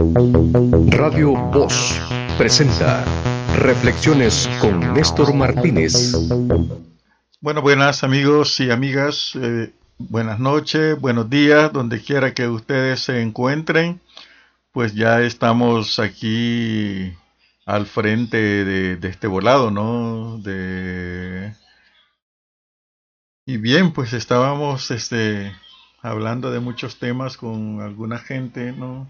Radio Voz presenta Reflexiones con Néstor Martínez. Bueno, buenas amigos y amigas, eh, buenas noches, buenos días, donde quiera que ustedes se encuentren. Pues ya estamos aquí al frente de, este volado, ¿no? De... Y bien, pues estábamos este, hablando de muchos temas con alguna gente, ¿no?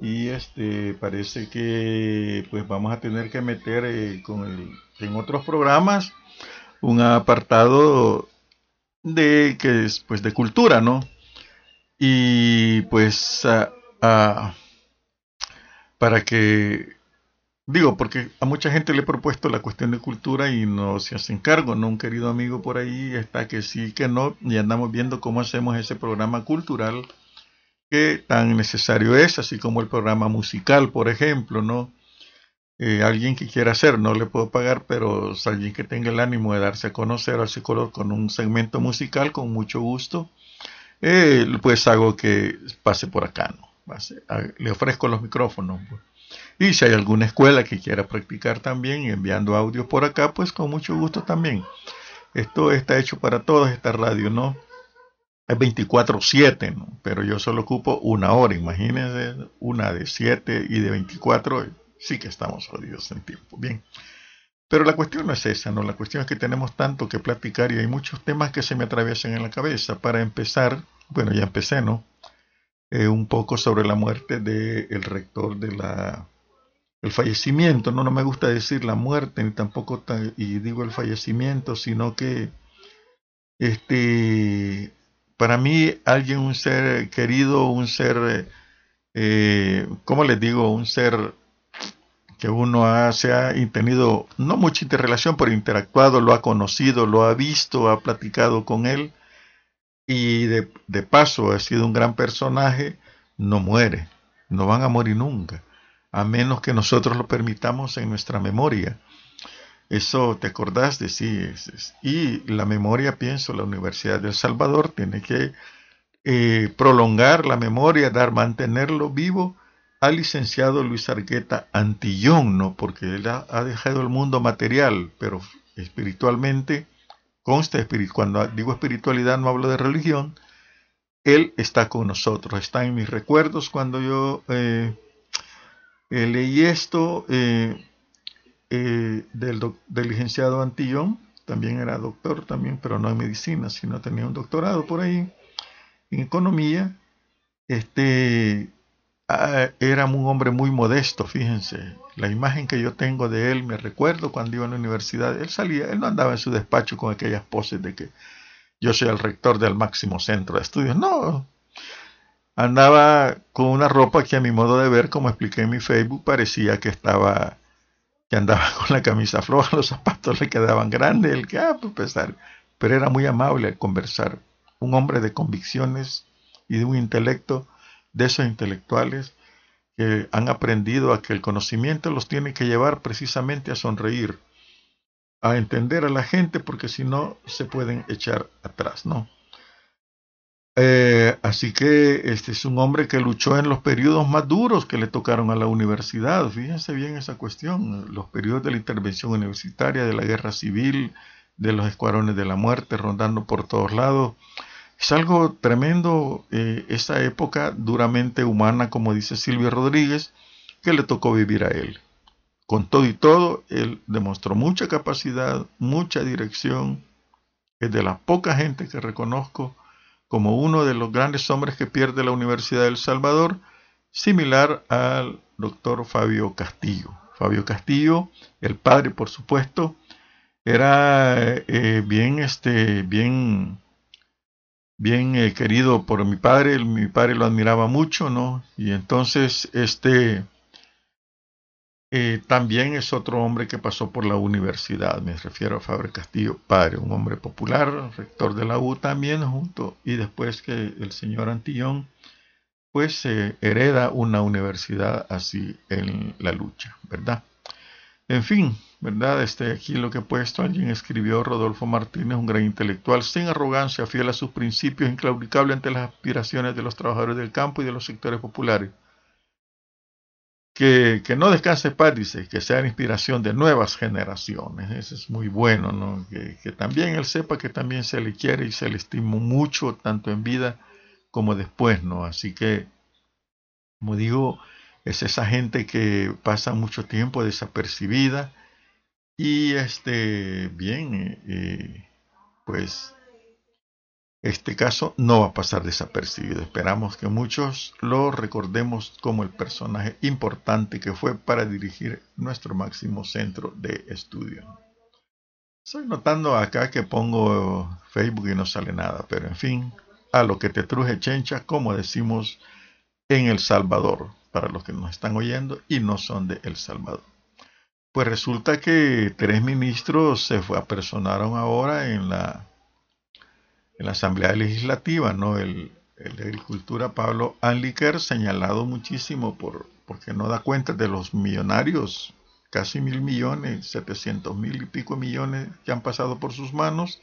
Y este parece que pues vamos a tener que meter eh, con el, en otros programas un apartado de que es pues de cultura no y pues para que digo porque a mucha gente le he propuesto la cuestión de cultura y no se hacen cargo no un querido amigo por ahí está que sí que no y andamos viendo cómo hacemos ese programa cultural qué tan necesario es, así como el programa musical, por ejemplo, ¿no? Eh, alguien que quiera hacer, no le puedo pagar, pero alguien que tenga el ánimo de darse a conocer al color con un segmento musical, con mucho gusto, eh, pues hago que pase por acá, ¿no? le ofrezco los micrófonos. Pues. Y si hay alguna escuela que quiera practicar también enviando audio por acá, pues con mucho gusto también. Esto está hecho para todos, esta radio, ¿no? Es 24-7, ¿no? pero yo solo ocupo una hora. Imagínense, una de 7 y de 24, sí que estamos jodidos en tiempo. Bien. Pero la cuestión no es esa, ¿no? La cuestión es que tenemos tanto que platicar y hay muchos temas que se me atraviesan en la cabeza. Para empezar, bueno, ya empecé, ¿no? Eh, un poco sobre la muerte del rector de la el fallecimiento, no, no me gusta decir la muerte, ni tampoco, y digo el fallecimiento, sino que este para mí alguien, un ser querido, un ser, eh, ¿cómo les digo? Un ser que uno ha, se ha tenido no mucha interrelación, pero interactuado, lo ha conocido, lo ha visto, ha platicado con él y de, de paso ha sido un gran personaje, no muere, no van a morir nunca, a menos que nosotros lo permitamos en nuestra memoria. Eso te acordás de sí. Y la memoria, pienso, la Universidad de Salvador tiene que eh, prolongar la memoria, dar, mantenerlo vivo al licenciado Luis Argueta Antillón, ¿no? Porque él ha, dejado el mundo material, pero espiritualmente, consta cuando digo espiritualidad no hablo de religión, él está con nosotros, está en mis recuerdos cuando yo eh, eh, leí esto, del, licenciado Antillón, también era doctor, también, pero no en medicina, sino tenía un doctorado por ahí en economía. Este era un hombre muy modesto, fíjense. La imagen que yo tengo de él, me recuerdo cuando iba a la universidad, él salía, él no andaba en su despacho con aquellas poses de que yo soy el rector del máximo centro de estudios. No, andaba con una ropa que a mi modo de ver, como expliqué en mi Facebook, parecía que estaba que andaba con la camisa floja, los zapatos le quedaban grandes, el que, ah, pues pesar, pero era muy amable al conversar, un hombre de convicciones y de un intelecto, de esos intelectuales que han aprendido a que el conocimiento los tiene que llevar precisamente a sonreír, a entender a la gente, porque si no se pueden echar atrás, ¿no? Eh, así que este es un hombre que luchó en los periodos más duros que le tocaron a la universidad. Fíjense bien esa cuestión, los periodos de la intervención universitaria, de la guerra civil, de los escuadrones de la muerte rondando por todos lados. Es algo tremendo eh, esa época duramente humana, como dice Silvio Rodríguez, que le tocó vivir a él. Con todo y todo, él demostró mucha capacidad, mucha dirección. Es de la poca gente que reconozco como uno de los grandes hombres que pierde la Universidad del Salvador, similar al doctor Fabio Castillo. Fabio Castillo, el padre, por supuesto, era eh, bien, este, bien, bien eh, querido por mi padre. Mi padre lo admiraba mucho, ¿no? Y entonces, este, eh, también es otro hombre que pasó por la universidad, me refiero a Fabre Castillo, padre, un hombre popular, rector de la U también, junto, y después que el señor Antillón, pues hereda una universidad así en la lucha, ¿verdad? En fin, ¿verdad? Este, aquí lo que he puesto, alguien escribió, Rodolfo Martínez, un gran intelectual, sin arrogancia, fiel a sus principios, inclaudicable ante las aspiraciones de los trabajadores del campo y de los sectores populares que, no descanse paz, dice, que sea la inspiración de nuevas generaciones. Eso es muy bueno, ¿no? Que, que, también él sepa que también se le quiere y se le estima mucho, tanto en vida como después, ¿no? Así que, como digo, es esa gente que pasa mucho tiempo desapercibida y, este, bien, eh, eh, pues este caso no va a pasar desapercibido. Esperamos que muchos lo recordemos como el personaje importante que fue para dirigir nuestro máximo centro de estudio. Estoy notando acá que pongo Facebook y no sale nada, pero en fin, a lo que te truje chencha, como decimos en El Salvador, para los que nos están oyendo y no son de El Salvador. Pues resulta que tres ministros se apersonaron ahora en la en la Asamblea Legislativa, ¿no? El, de Agricultura, Pablo Anliker, señalado muchísimo por, porque no da cuenta de los millonarios, casi mil millones, setecientos mil y pico millones que han pasado por sus manos.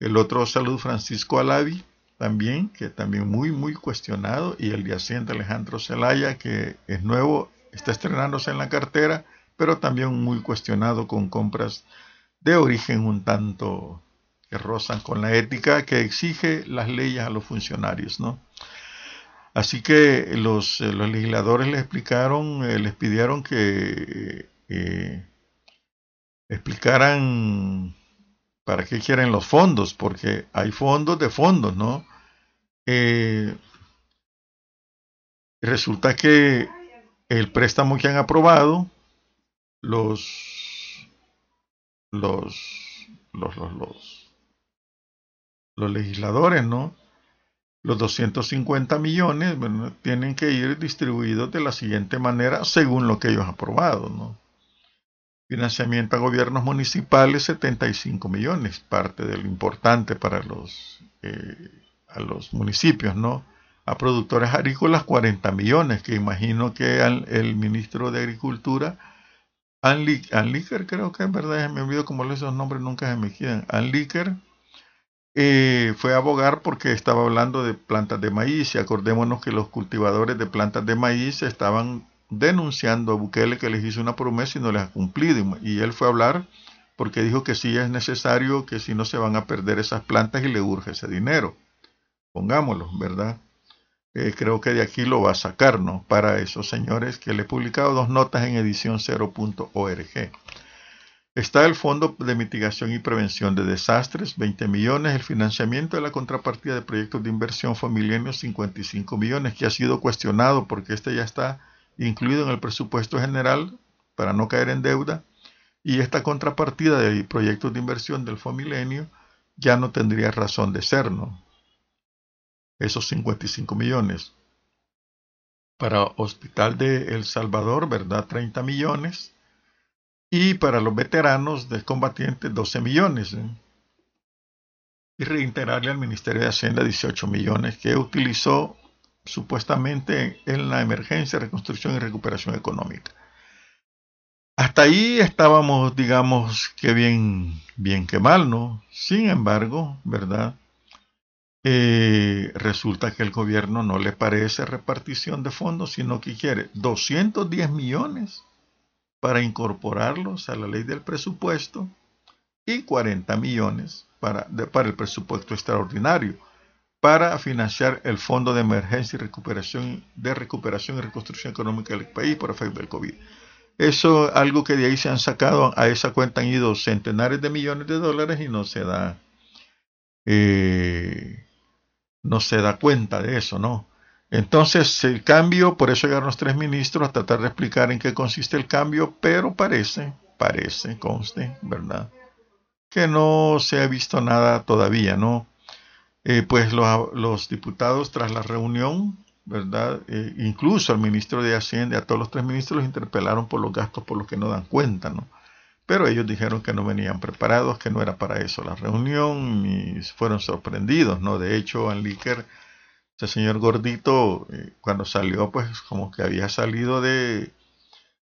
El otro Salud Francisco Alavi, también, que también muy, muy cuestionado. Y el yaciente Alejandro Zelaya, que es nuevo, está estrenándose en la cartera, pero también muy cuestionado con compras de origen un tanto que rozan con la ética que exige las leyes a los funcionarios, ¿no? Así que los, eh, legisladores les explicaron, eh, les pidieron que eh, explicaran para qué quieren los fondos, porque hay fondos de fondos, ¿no? resulta que el préstamo que han aprobado, los, los, los, los, los los legisladores, ¿no? Los 250 millones tienen que ir distribuidos de la siguiente manera según lo que ellos han aprobado, ¿no? Financiamiento a gobiernos municipales 75 millones, parte de lo importante para los, eh, a los municipios, ¿no? A productores agrícolas 40 millones, que imagino que el ministro de Agricultura, Anliker, creo que en verdad, me olvido como esos nombres nunca se me quedan, Anliker, eh, fue a abogar porque estaba hablando de plantas de maíz. Y acordémonos que los cultivadores de plantas de maíz estaban denunciando a Bukele que les hizo una promesa y no les ha cumplido. Y él fue a hablar porque dijo que sí es necesario que si no se van a perder esas plantas y le urge ese dinero. Pongámoslo verdad eh, creo que de aquí lo va a sacar no para esos señores que le he publicado dos notas en edición 0.org Está el Fondo de Mitigación y Prevención de Desastres, 20 millones. El financiamiento de la contrapartida de proyectos de inversión familiares, 55 millones, que ha sido cuestionado porque este ya está incluido en el presupuesto general para no caer en deuda. Y esta contrapartida de proyectos de inversión del Fomilenio ya no tendría razón de ser, ¿no? Esos 55 millones. Para Hospital de El Salvador, ¿verdad? 30 millones y para los veteranos de combatientes 12 millones. ¿eh? Y reiterarle al Ministerio de Hacienda 18 millones que utilizó supuestamente en la emergencia, reconstrucción y recuperación económica. Hasta ahí estábamos, digamos, que bien, bien que mal, ¿no? Sin embargo, ¿verdad? Eh, resulta que el gobierno no le parece repartición de fondos, sino que quiere 210 millones para incorporarlos a la ley del presupuesto y 40 millones para, para el presupuesto extraordinario para financiar el Fondo de Emergencia y Recuperación de Recuperación y Reconstrucción Económica del país por efecto del COVID. Eso algo que de ahí se han sacado, a esa cuenta han ido centenares de millones de dólares y no se da, eh, no se da cuenta de eso, ¿no? Entonces, el cambio, por eso llegaron los tres ministros a tratar de explicar en qué consiste el cambio, pero parece, parece, conste, ¿verdad? Que no se ha visto nada todavía, ¿no? Eh, pues los, diputados tras la reunión, ¿verdad? Eh, incluso al ministro de Hacienda, a todos los tres ministros los interpelaron por los gastos por los que no dan cuenta, ¿no? Pero ellos dijeron que no venían preparados, que no era para eso la reunión y fueron sorprendidos, ¿no? De hecho, Anliker este señor gordito, eh, cuando salió, pues como que había salido de,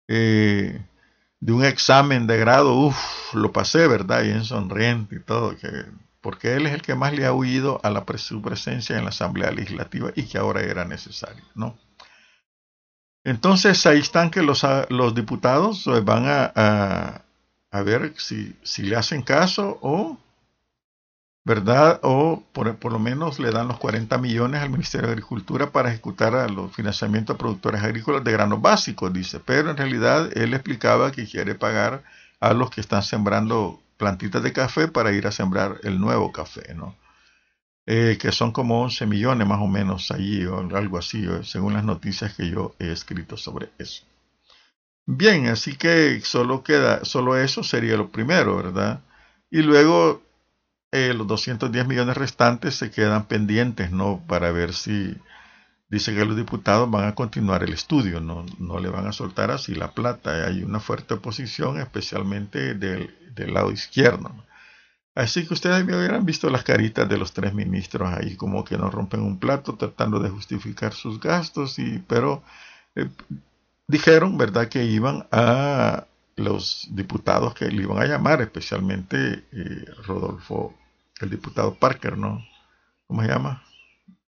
eh, de un examen de grado, uff, lo pasé, ¿verdad? Bien sonriente y todo, que, porque él es el que más le ha huido a la su presencia en la Asamblea Legislativa y que ahora era necesario, ¿no? Entonces ahí están que los, los diputados eh, van a, a, ver si, si, le hacen caso o, ¿verdad? O por, por, lo menos le dan los 40 millones al Ministerio de Agricultura para ejecutar a los financiamientos a productores agrícolas de granos básicos, dice. Pero en realidad él explicaba que quiere pagar a los que están sembrando plantitas de café para ir a sembrar el nuevo café, ¿no? Eh, que son como 11 millones más o menos allí o algo así, eh, según las noticias que yo he escrito sobre eso. Bien, así que solo queda, solo eso sería lo primero, ¿verdad? Y luego eh, los 210 millones restantes se quedan pendientes, ¿no? Para ver si dice que los diputados van a continuar el estudio, no, no le van a soltar así la plata. Hay una fuerte oposición, especialmente del, del lado izquierdo. Así que ustedes me hubieran visto las caritas de los tres ministros ahí, como que no rompen un plato tratando de justificar sus gastos, y, pero eh, dijeron, ¿verdad?, que iban a los diputados que le iban a llamar, especialmente eh, Rodolfo, el diputado Parker, ¿no? ¿Cómo se llama?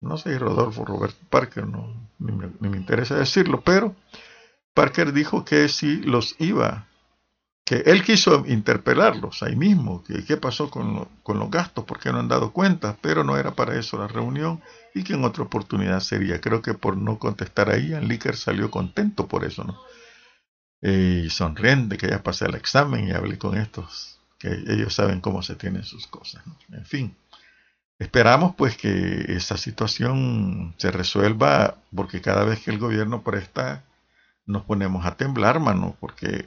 No sé, Rodolfo Roberto Parker, no, ni me, interesa decirlo, pero Parker dijo que sí los iba que él quiso interpelarlos ahí mismo, que qué pasó con, los gastos, por qué no han dado cuenta, pero no era para eso la reunión y que en otra oportunidad sería. Creo que por no contestar ahí, Licker salió contento por eso, ¿no? Y sonriente que ya pasé el examen y hablé con estos, que ellos saben cómo se tienen sus cosas. En fin, esperamos pues que esa situación se resuelva, porque cada vez que el gobierno presta, nos ponemos a temblar, mano, porque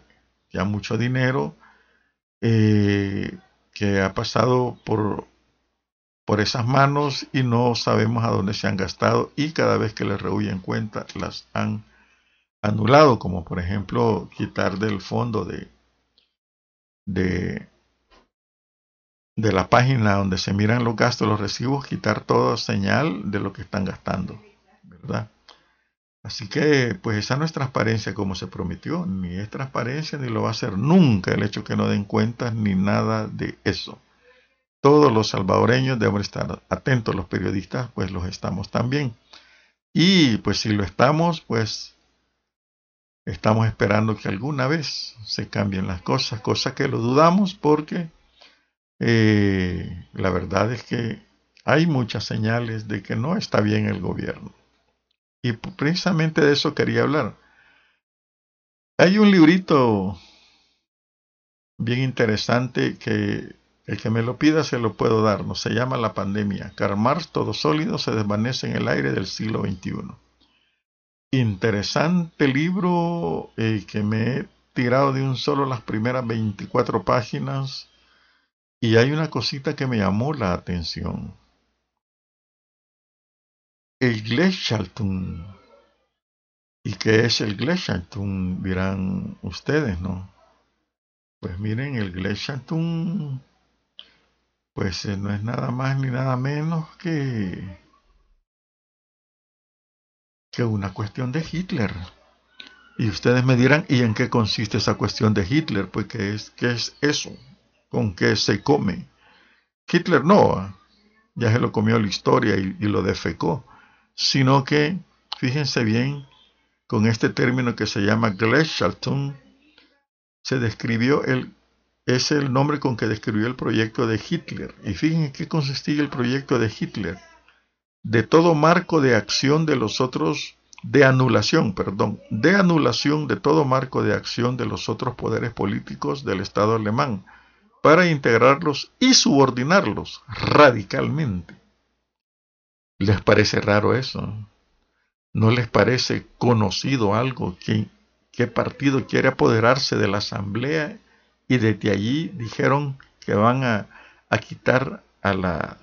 ya mucho dinero eh, que ha pasado por, por esas manos y no sabemos a dónde se han gastado y cada vez que les rehuyen cuenta las han anulado, como por ejemplo quitar del fondo de, de, de la página donde se miran los gastos, los recibos, quitar toda señal de lo que están gastando, ¿verdad? Así que, pues esa no es transparencia como se prometió, ni es transparencia ni lo va a ser nunca el hecho que no den cuentas ni nada de eso. Todos los salvadoreños deben estar atentos, los periodistas, pues los estamos también. Y pues si lo estamos, pues estamos esperando que alguna vez se cambien las cosas, cosa que lo dudamos porque eh, la verdad es que hay muchas señales de que no está bien el gobierno. Y precisamente de eso quería hablar. Hay un librito bien interesante que el que me lo pida se lo puedo dar. No se llama La pandemia. Karl Marx, todo sólido, se desvanece en el aire del siglo XXI. Interesante libro eh, que me he tirado de un solo las primeras 24 páginas y hay una cosita que me llamó la atención. El Gleichaltung. ¿Y qué es el Gleichaltung? Dirán ustedes, ¿no? Pues miren, el Gleichaltung, pues eh, no es nada más ni nada menos que, que una cuestión de Hitler. Y ustedes me dirán, ¿y en qué consiste esa cuestión de Hitler? Pues ¿qué es, qué es eso? ¿Con qué se come? Hitler no, ya se lo comió la historia y, lo defecó sino que, fíjense bien, con este término que se llama Gleichaltung, se describió el, es el nombre con que describió el proyecto de Hitler. Y fíjense qué consistía el proyecto de Hitler. De todo marco de acción de los otros, de anulación, perdón, de anulación de todo marco de acción de los otros poderes políticos del Estado alemán, para integrarlos y subordinarlos radicalmente. ¿Les parece raro eso? ¿No les parece conocido algo? que ¿Qué partido quiere apoderarse de la asamblea? Y desde allí dijeron que van a, quitar a, la,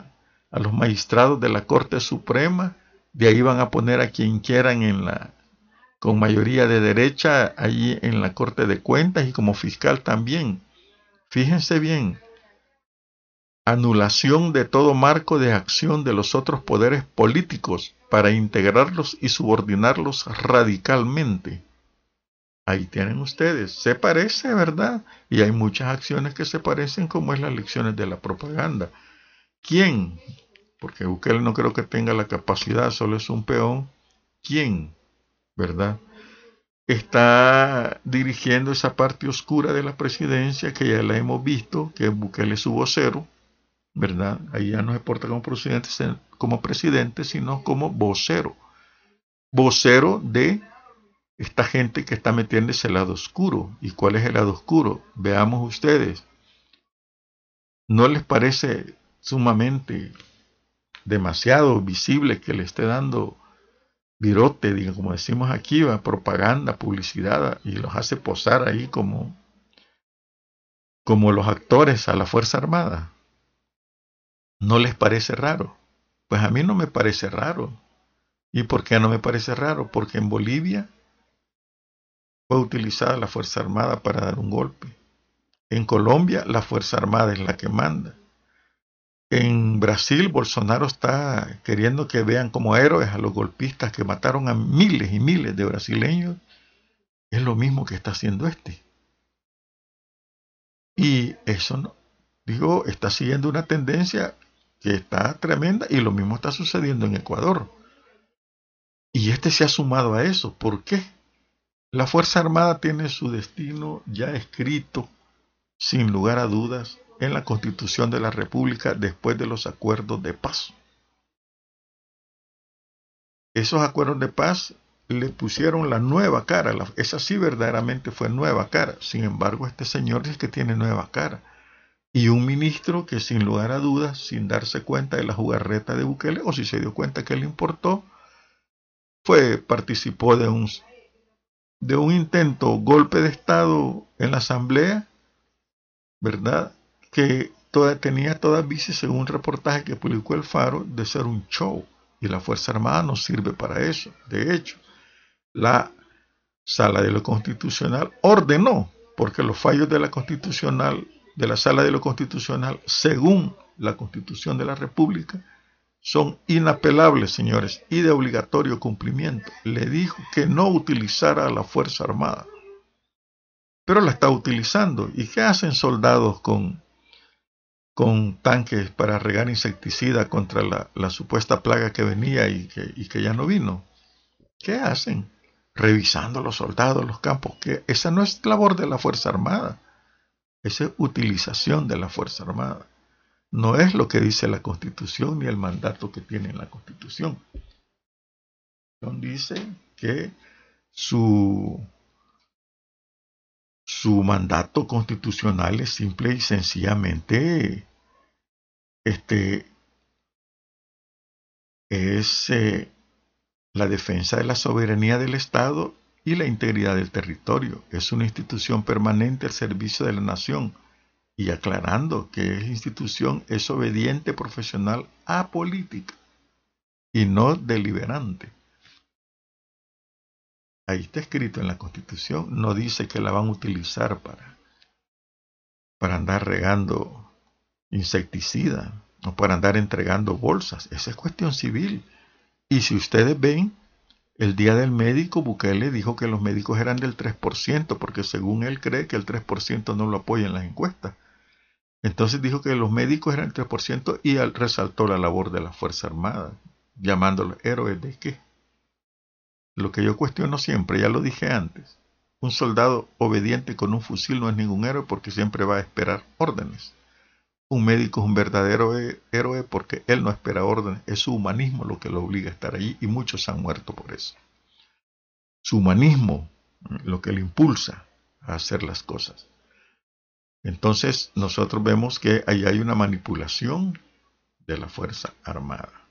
a los magistrados de la Corte Suprema. De ahí van a poner a quien quieran en la, con mayoría de derecha allí en la Corte de Cuentas y como fiscal también. Fíjense bien, anulación de todo marco de acción de los otros poderes políticos para integrarlos y subordinarlos radicalmente. Ahí tienen ustedes, se parece, ¿verdad? Y hay muchas acciones que se parecen como es las lecciones de la propaganda. ¿Quién? Porque Bukele no creo que tenga la capacidad, solo es un peón. ¿Quién? ¿Verdad? Está dirigiendo esa parte oscura de la presidencia que ya la hemos visto, que Bukele es su vocero, ¿verdad? Ahí ya no se porta como presidente, como presidente, sino como vocero. Vocero de esta gente que está metiendo ese lado oscuro. ¿Y cuál es el lado oscuro? Veamos ustedes. ¿No les parece sumamente demasiado visible que le esté dando virote, diga, como decimos aquí, va, propaganda, publicidad, y los hace posar ahí como, como los actores a la Fuerza Armada? ¿No les parece raro? Pues a mí no me parece raro. ¿Y por qué no me parece raro? Porque en Bolivia fue utilizada la Fuerza Armada para dar un golpe. En Colombia la Fuerza Armada es la que manda. En Brasil Bolsonaro está queriendo que vean como héroes a los golpistas que mataron a miles y miles de brasileños. Es lo mismo que está haciendo este. Y eso no, digo, está siguiendo una tendencia que está tremenda y lo mismo está sucediendo en Ecuador. Y este se ha sumado a eso. ¿Por qué? La Fuerza Armada tiene su destino ya escrito, sin lugar a dudas, en la Constitución de la República después de los acuerdos de paz. Esos acuerdos de paz le pusieron la nueva cara, esa sí verdaderamente fue nueva cara. Sin embargo, este señor dice que tiene nueva cara. Y un ministro que sin lugar a dudas, sin darse cuenta de la jugarreta de Bukele, o si se dio cuenta que le importó, fue, participó de un de un intento golpe de Estado en la Asamblea, ¿verdad? Que toda, tenía todas vistas, según un reportaje que publicó el Faro, de ser un show. Y la Fuerza Armada no sirve para eso. De hecho, la Sala de lo Constitucional ordenó, porque los fallos de la Constitucional, de la Sala de lo Constitucional, según la Constitución de la República, son inapelables, señores, y de obligatorio cumplimiento. Le dijo que no utilizara a la Fuerza Armada. Pero la está utilizando. ¿Y qué hacen soldados con, con tanques para regar insecticida contra la, supuesta plaga que venía y que, ya no vino? ¿Qué hacen? Revisando los soldados, los campos. Esa no es labor de la Fuerza Armada. Esa es utilización de la Fuerza Armada no es lo que dice la Constitución ni el mandato que tiene la Constitución. Dice que su, su mandato constitucional es simple y sencillamente este, es eh, la defensa de la soberanía del Estado y la integridad del territorio. Es una institución permanente al servicio de la nación y aclarando que esa institución es obediente, profesional, apolítica y no deliberante. Ahí está escrito en la Constitución, no dice que la van a utilizar para, para andar regando insecticida o para andar entregando bolsas. Esa es cuestión civil. Y si ustedes ven, el día del médico, Bukele dijo que los médicos eran del 3%, porque según él cree que el 3% no lo apoya en las encuestas. Entonces dijo que los médicos eran el 3% y resaltó la labor de la Fuerza Armada, llamándolos héroes de qué. Lo que yo cuestiono siempre, ya lo dije antes, un soldado obediente con un fusil no es ningún héroe porque siempre va a esperar órdenes. Un médico es un verdadero héroe porque él no espera órdenes, es su humanismo lo que lo obliga a estar allí y muchos han muerto por eso. Su humanismo lo que le impulsa a hacer las cosas. Entonces nosotros vemos que ahí hay una manipulación de la Fuerza Armada.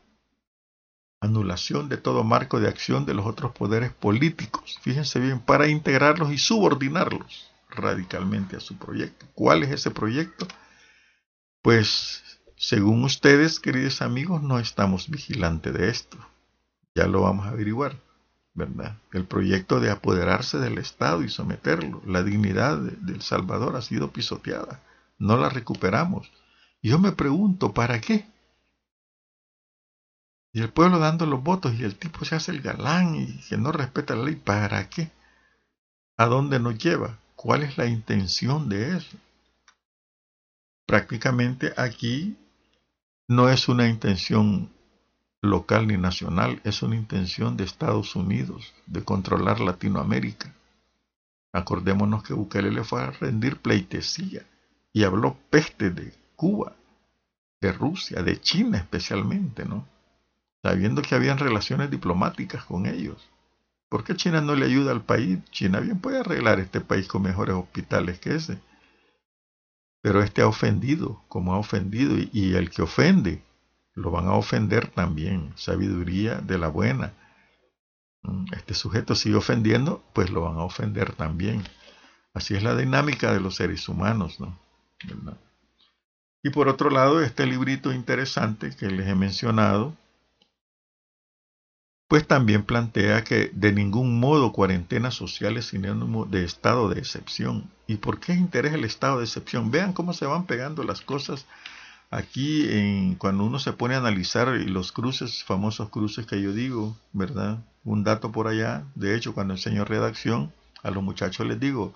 Anulación de todo marco de acción de los otros poderes políticos. Fíjense bien, para integrarlos y subordinarlos radicalmente a su proyecto. ¿Cuál es ese proyecto? Pues, según ustedes, queridos amigos, no estamos vigilantes de esto. Ya lo vamos a averiguar. ¿verdad? El proyecto de apoderarse del Estado y someterlo. La dignidad del Salvador ha sido pisoteada. No la recuperamos. Yo me pregunto, ¿para qué? Y el pueblo dando los votos y el tipo se hace el galán y que no respeta la ley, ¿para qué? ¿A dónde nos lleva? ¿Cuál es la intención de eso? Prácticamente aquí no es una intención local ni nacional, es una intención de Estados Unidos de controlar Latinoamérica Acordémonos que Bukele le fue a rendir pleitesía y habló peste de Cuba, de Rusia, de China especialmente, ¿no? Sabiendo que habían relaciones diplomáticas con ellos. ¿Por qué China no le ayuda al país? China bien puede arreglar este país con mejores hospitales que ese. Pero este ha ofendido, como ha ofendido, y el que ofende, lo van a ofender también. Sabiduría de la buena. Mm, este sujeto sigue ofendiendo, pues lo van a ofender también. Así es la dinámica de los seres humanos, ¿no? Y por otro lado, este librito interesante que les he mencionado, pues también plantea que de ningún modo cuarentenas sociales sinónimo de estado de excepción. ¿Y por qué interés el estado de excepción? Vean cómo se van pegando las cosas aquí cuando uno se pone a analizar los cruces, famosos cruces que yo digo, ¿verdad? Un dato por allá, de hecho, cuando enseño redacción, a los muchachos les digo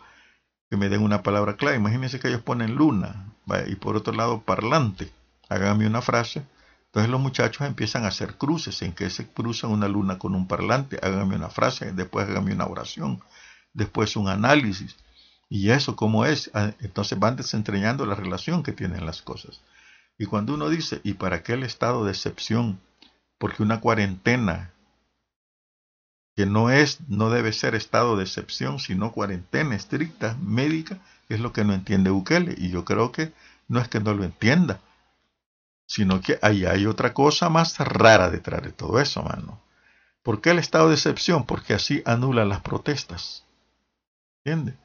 que me den una palabra clave. Imagínense que ellos ponen luna y por otro lado parlante. Háganme una frase. Entonces los muchachos empiezan a hacer cruces en que se cruzan una luna con un parlante. Háganme una frase, después háganme una oración, después un análisis. Y eso, ¿cómo es? Ah, entonces van desentrañando la relación que tienen las cosas. Y cuando uno dice, ¿y para qué el estado de excepción? Porque una cuarentena, que no es, no debe ser estado de excepción, sino cuarentena estricta, médica, es lo que no entiende Bukele. Y yo creo que no es que no lo entienda, sino que ahí hay otra cosa más rara detrás de todo eso, mano. ¿Por qué el estado de excepción? Porque así anula las protestas. ¿Entiende?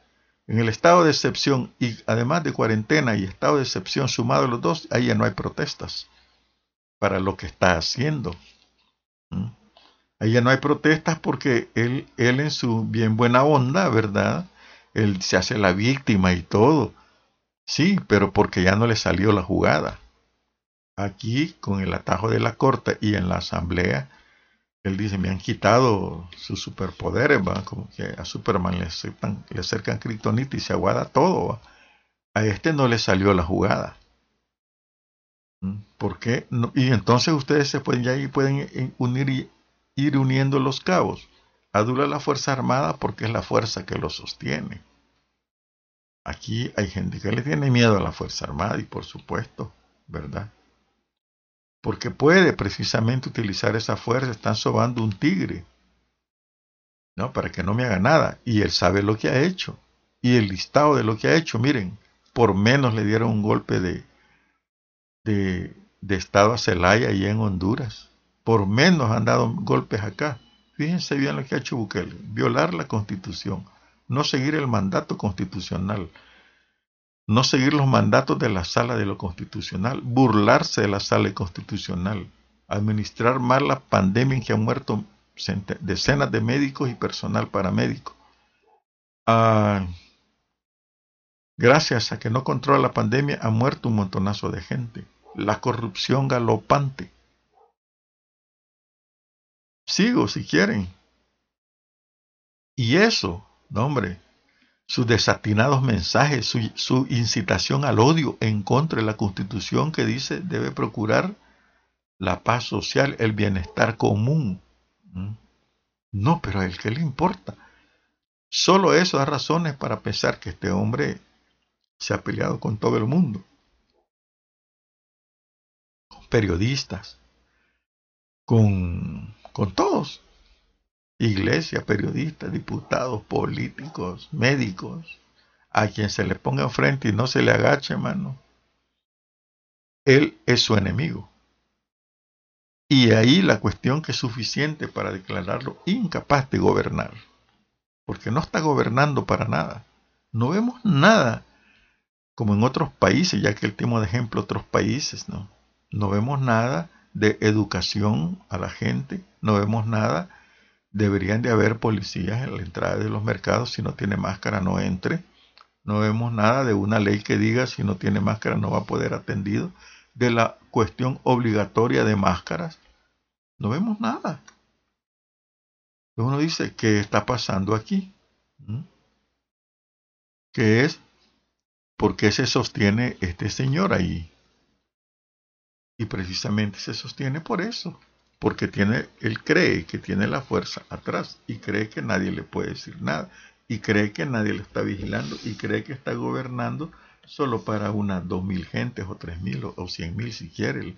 En el estado de excepción y además de cuarentena y estado de excepción sumado los dos, ahí ya no hay protestas para lo que está haciendo. ¿Mm? Ahí ya no hay protestas porque él, él en su bien buena onda, ¿verdad? Él se hace la víctima y todo. Sí, pero porque ya no le salió la jugada. Aquí, con el atajo de la corte y en la asamblea, él dice, me han quitado sus superpoderes, ¿va? como que a Superman le acercan, le acercan y se aguada todo. A este no le salió la jugada. ¿Mm? ¿Por qué? y entonces ustedes se pueden ya pueden unir y ir uniendo los cabos. Adula la Fuerza Armada porque es la fuerza que lo sostiene. Aquí hay gente que le tiene miedo a la Fuerza Armada y por supuesto, ¿verdad? Porque puede precisamente utilizar esa fuerza, están sobando un tigre, ¿no? Para que no me haga nada. Y él sabe lo que ha hecho. Y el listado de lo que ha hecho, miren, por menos le dieron un golpe de, de, de Estado a Celaya y en Honduras. Por menos han dado golpes acá. Fíjense bien lo que ha hecho Bukele. Violar la constitución. No seguir el mandato constitucional no seguir los mandatos de la sala de lo constitucional, burlarse de la sala constitucional, administrar mal la pandemia en que han muerto decenas de médicos y personal paramédico. Ah, gracias a que no controla la pandemia, ha muerto un montonazo de gente. La corrupción galopante. Sigo si quieren. Y eso, no hombre, sus desatinados mensajes, su, incitación al odio en contra de la constitución que dice debe procurar la paz social, el bienestar común. ¿Mm? No, pero a él qué le importa. Solo eso da razones para pensar que este hombre se ha peleado con todo el mundo. Con periodistas, con, con todos iglesia, periodistas, diputados, políticos, médicos, a quien se le ponga enfrente y no se le agache, hermano, él es su enemigo. Y ahí la cuestión que es suficiente para declararlo incapaz de gobernar, porque no está gobernando para nada. No vemos nada como en otros países, ya que el tema de ejemplo otros países, ¿no? No vemos nada de educación a la gente, no vemos nada Deberían de haber policías en la entrada de los mercados. Si no tiene máscara, no entre. No vemos nada de una ley que diga si no tiene máscara no va a poder atendido. De la cuestión obligatoria de máscaras. No vemos nada. Uno dice, ¿qué está pasando aquí? ¿Mm? ¿Qué es? ¿Por qué se sostiene este señor ahí? Y precisamente se sostiene por eso porque tiene, él cree que tiene la fuerza atrás y cree que nadie le puede decir nada. y cree que nadie lo está vigilando y cree que está gobernando solo para unas dos mil gentes o tres mil o cien mil si quiere.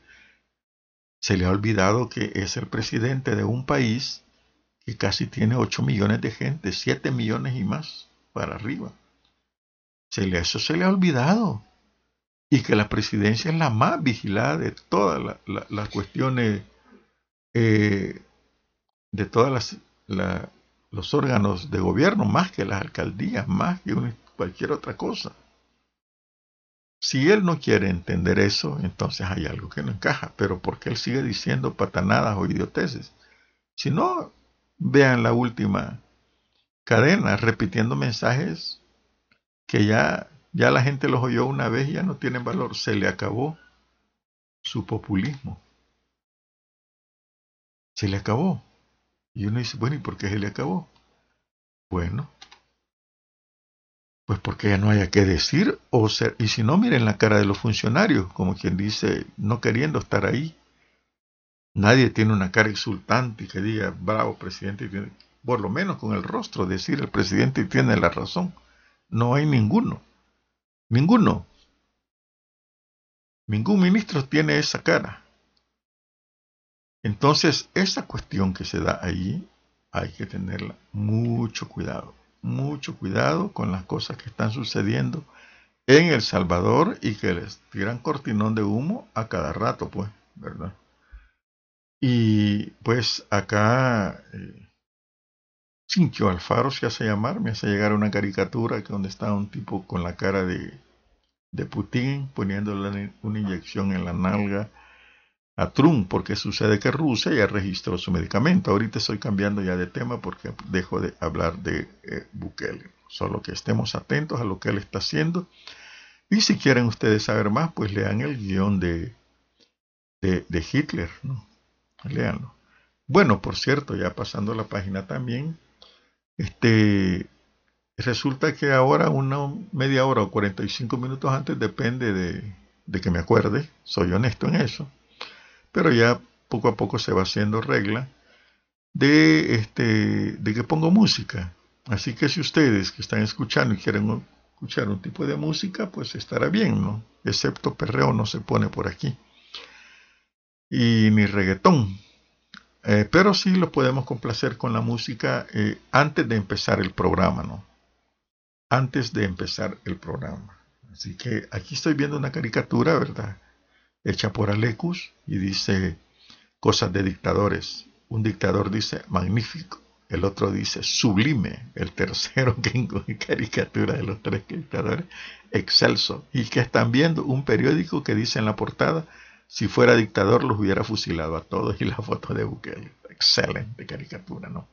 Se le ha olvidado que es el presidente de un país que casi tiene 8 millones de gente, 7 millones y más para arriba. Se le, eso se le ha olvidado. Y que la presidencia es la más vigilada de todas las cuestiones, eh, de todas las, los órganos de gobierno, más que las alcaldías, más que cualquier otra cosa. Si él no quiere entender eso, entonces hay algo que no encaja. Pero porque él sigue diciendo patanadas o idioteces? Si no, vean la última cadena repitiendo mensajes que ya, ya la gente los oyó una vez y ya no tienen valor. Se le acabó su populismo. Se le acabó. Y uno dice, bueno, ¿y por qué se le acabó? Bueno, pues porque ya no haya que decir o ser. Y si no, miren la cara de los funcionarios, como quien dice, no queriendo estar ahí. Nadie tiene una cara exultante que diga, bravo presidente, por lo menos con el rostro decir el presidente tiene la razón. No hay ninguno. Ninguno. Ningún ministro tiene esa cara. Entonces, esa cuestión que se da ahí, hay que tenerla mucho cuidado. Mucho cuidado con las cosas que están sucediendo en El Salvador y que les tiran cortinón de humo a cada rato, pues, ¿verdad? Y pues acá eh, Alfaro se hace llamar, me hace llegar una caricatura que donde está un tipo con la cara de, de Putin poniéndole una inyección en la nalga a Trump, porque sucede que Rusia ya registró su medicamento. Ahorita estoy cambiando ya de tema porque dejo de hablar de eh, Bukele. Solo que estemos atentos a lo que él está haciendo. Y si quieren ustedes saber más, pues lean el guion de, de, de Hitler, ¿no? Leanlo. Bueno, por cierto, ya pasando la página también, este, resulta que ahora una media hora o 45 minutos antes depende de, de que me acuerde, soy honesto en eso, pero ya poco a poco se va haciendo regla de, este, de que pongo música. Así que si ustedes que están escuchando y quieren escuchar un tipo de música, pues estará bien, ¿no? Excepto perreo no se pone por aquí y ni reggaetón. Eh, pero sí lo podemos complacer con la música eh, antes de empezar el programa, ¿no? Antes de empezar el programa. Así que aquí estoy viendo una caricatura, ¿verdad? Hecha por Alecus y dice cosas de dictadores. Un dictador dice magnífico, el otro dice sublime, el tercero que caricatura de los tres dictadores, excelso. Y que están viendo un periódico que dice en la portada si fuera dictador los hubiera fusilado a todos y la foto de Bukele. Excelente caricatura, ¿no?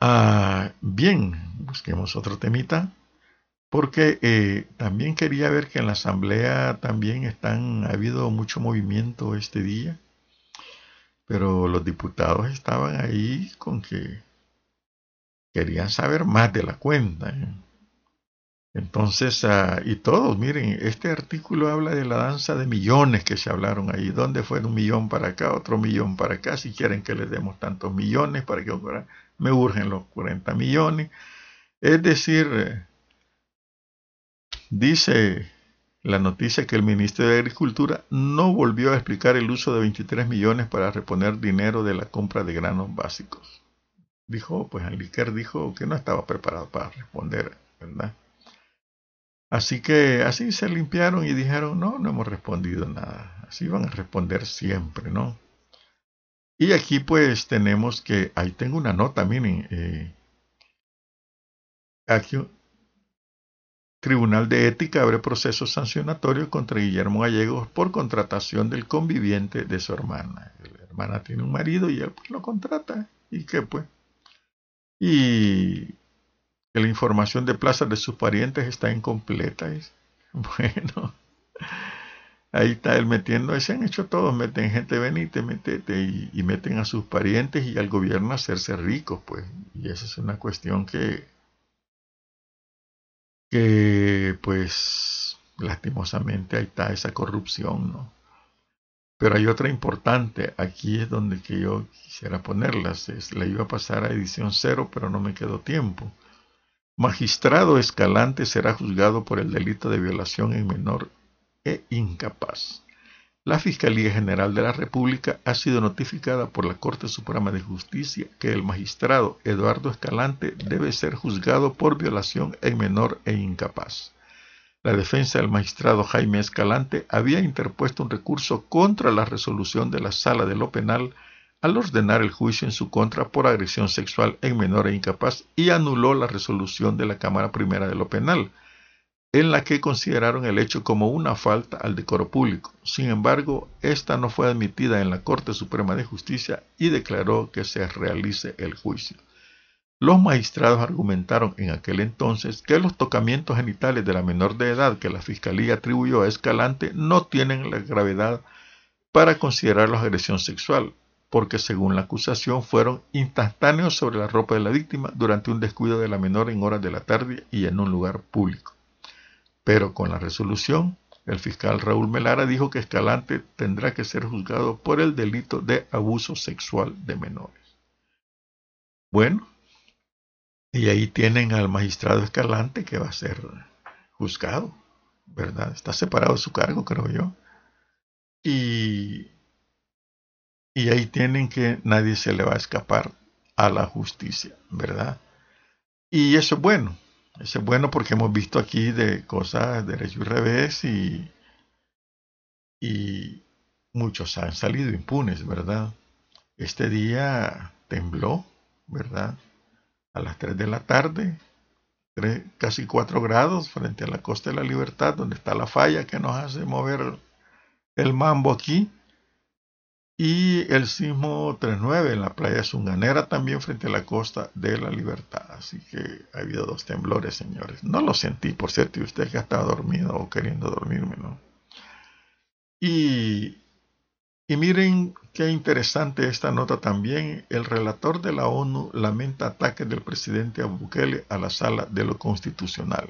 Ah, bien, busquemos otro temita, porque eh, también quería ver que en la asamblea también están, ha habido mucho movimiento este día, pero los diputados estaban ahí con que querían saber más de la cuenta. ¿eh? Entonces, ah, y todos, miren, este artículo habla de la danza de millones que se hablaron ahí. ¿Dónde fue un millón para acá, otro millón para acá? Si quieren que les demos tantos millones para que me urgen los 40 millones. Es decir, eh, dice la noticia que el Ministerio de Agricultura no volvió a explicar el uso de 23 millones para reponer dinero de la compra de granos básicos. Dijo, pues Anliker dijo que no estaba preparado para responder, ¿verdad? Así que así se limpiaron y dijeron, no, no hemos respondido nada. Así van a responder siempre, ¿no? Y aquí pues tenemos que, ahí tengo una nota, miren, eh, aquí Tribunal de Ética abre proceso sancionatorio contra Guillermo Gallegos por contratación del conviviente de su hermana. La hermana tiene un marido y él pues, lo contrata. ¿Y qué pues? Y que la información de plazas de sus parientes está incompleta. Bueno, ahí está él metiendo, se han hecho todos, meten gente venite, metete y, y, meten a sus parientes y al gobierno a hacerse ricos, pues. Y esa es una cuestión que, que pues, lastimosamente ahí está esa corrupción, ¿no? Pero hay otra importante, aquí es donde que yo quisiera ponerlas, es, la iba a pasar a edición cero, pero no me quedó tiempo Magistrado Escalante será juzgado por el delito de violación en menor e incapaz. La Fiscalía General de la República ha sido notificada por la Corte Suprema de Justicia que el magistrado Eduardo Escalante debe ser juzgado por violación en menor e incapaz. La defensa del magistrado Jaime Escalante había interpuesto un recurso contra la resolución de la Sala de lo Penal al ordenar el juicio en su contra por agresión sexual en menor e incapaz y anuló la resolución de la Cámara Primera de lo Penal, en la que consideraron el hecho como una falta al decoro público. Sin embargo, esta no fue admitida en la Corte Suprema de Justicia y declaró que se realice el juicio. Los magistrados argumentaron en aquel entonces que los tocamientos genitales de la menor de edad que la Fiscalía atribuyó a Escalante no tienen la gravedad para considerarlos agresión sexual, porque según la acusación fueron instantáneos sobre la ropa de la víctima durante un descuido de la menor en horas de la tarde y en un lugar público. Pero con la resolución, el fiscal Raúl Melara dijo que Escalante tendrá que ser juzgado por el delito de abuso sexual de menores. Bueno, y ahí tienen al magistrado Escalante que va a ser juzgado, ¿verdad? Está separado de su cargo, creo yo. Y, y ahí tienen que nadie se le va a escapar a la justicia, ¿verdad? Y eso es bueno, eso es bueno porque hemos visto aquí de cosas derecho y revés y, muchos han salido impunes, ¿verdad? Este día tembló, ¿verdad? A las 3 de la tarde, casi 4 grados frente a la costa de la libertad, donde está la falla que nos hace mover el mambo aquí y el sismo 3.9 en la playa Zunganera también frente a la costa de la Libertad. Así que ha habido dos temblores, señores. No lo sentí, por cierto, y usted que estaba dormido o queriendo dormirme, ¿no? Y, y miren qué interesante esta nota también. El relator de la ONU lamenta ataques del presidente Bukele a la sala de lo constitucional.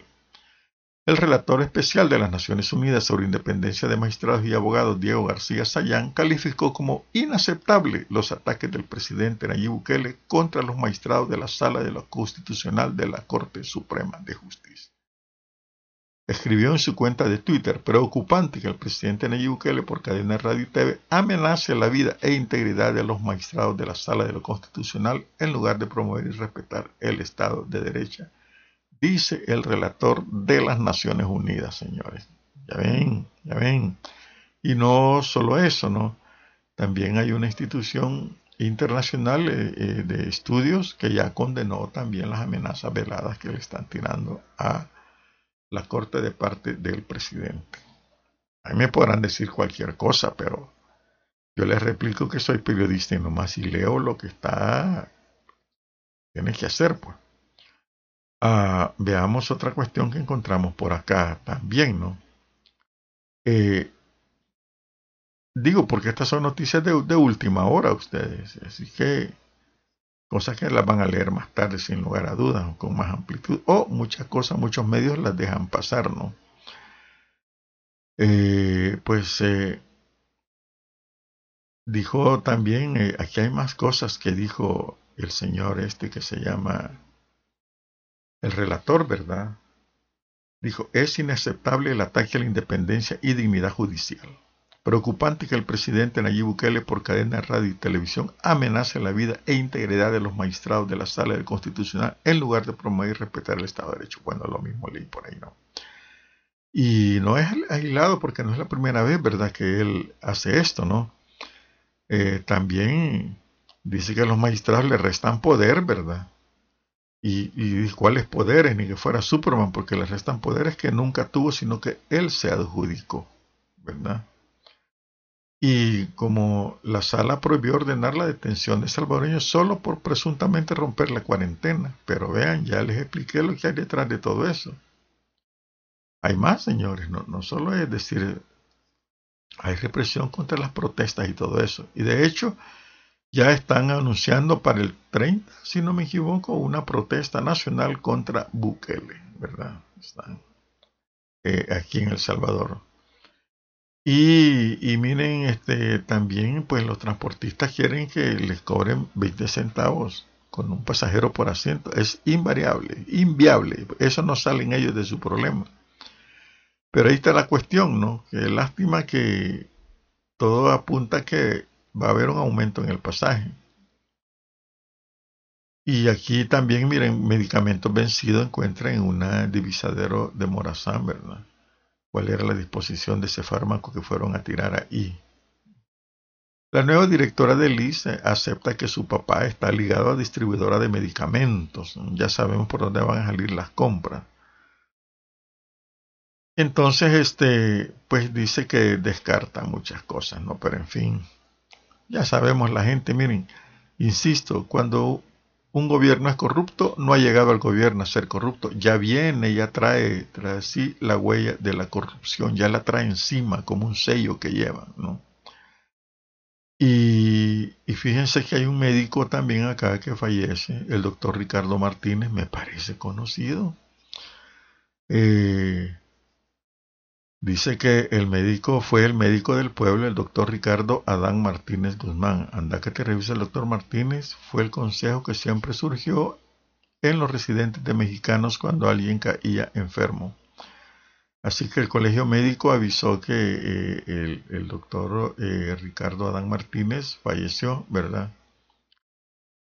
El relator especial de las Naciones Unidas sobre independencia de magistrados y abogados, Diego García Sayán, calificó como inaceptable los ataques del presidente Nayib Bukele contra los magistrados de la Sala de lo Constitucional de la Corte Suprema de Justicia. Escribió en su cuenta de Twitter, preocupante que el presidente Nayib Bukele por cadena radio TV amenace la vida e integridad de los magistrados de la Sala de lo Constitucional en lugar de promover y respetar el Estado de Derecho dice el relator de las Naciones Unidas, señores. Ya ven, ya ven. Y no solo eso, ¿no? También hay una institución internacional eh, eh, de estudios que ya condenó también las amenazas veladas que le están tirando a la corte de parte del presidente. A mí me podrán decir cualquier cosa, pero yo les replico que soy periodista y nomás si leo lo que está, tienes que hacer, pues. Ah, veamos otra cuestión que encontramos por acá también, ¿no? Eh, digo, porque estas son noticias de, última hora ustedes, así que cosas que las van a leer más tarde sin lugar a dudas con más amplitud, o muchas cosas, muchos medios las dejan pasar, ¿no? Eh, pues eh, dijo también, aquí hay más cosas que dijo el señor este que se llama el relator, ¿verdad? Dijo, es inaceptable el ataque a la independencia y dignidad judicial. Preocupante que el presidente Nayib Bukele por cadena de radio y televisión amenace la vida e integridad de los magistrados de la sala del Constitucional en lugar de promover y respetar el Estado de Derecho. Bueno, lo mismo leí por ahí, ¿no? Y no es aislado porque no es la primera vez, ¿verdad?, que él hace esto, ¿no? Eh, también dice que los magistrados le restan poder, ¿verdad? Y, cuáles poderes, ni que fuera Superman, porque le restan poderes que nunca tuvo, sino que él se adjudicó, ¿verdad? Y como la sala prohibió ordenar la detención de salvadoreños solo por presuntamente romper la cuarentena, pero vean, ya les expliqué lo que hay detrás de todo eso. Hay más, señores, no, no solo es decir, hay represión contra las protestas y todo eso. Y de hecho, ya están anunciando para el 30, si no me equivoco, una protesta nacional contra Bukele, ¿verdad? Están eh, aquí en El Salvador. Y, miren, este, también pues los transportistas quieren que les cobren 20 centavos con un pasajero por asiento. Es invariable, inviable. Eso no salen ellos de su problema. Pero ahí está la cuestión, ¿no? Que lástima que todo apunta que va a haber un aumento en el pasaje. Y aquí también, miren, medicamentos vencidos encuentran en una divisadero de Morazán, ¿verdad? ¿Cuál era la disposición de ese fármaco que fueron a tirar ahí? La nueva directora del ICE acepta que su papá está ligado a distribuidora de medicamentos. Ya sabemos por dónde van a salir las compras. Entonces, este, pues dice que descarta muchas cosas, ¿no? Pero en fin, ya sabemos la gente, miren, insisto, cuando un gobierno es corrupto, no ha llegado al gobierno a ser corrupto, ya viene, ya trae, trae así la huella de la corrupción, ya la trae encima como un sello que lleva, ¿no? Y, fíjense que hay un médico también acá que fallece, el doctor Ricardo Martínez, me parece conocido. Eh, dice que el médico fue el médico del pueblo, el doctor Ricardo Adán Martínez Guzmán. Anda que te revisa el doctor Martínez, fue el consejo que siempre surgió en los residentes de mexicanos cuando alguien caía enfermo. Así que el colegio médico avisó que eh, el, doctor eh, Ricardo Adán Martínez falleció, ¿verdad?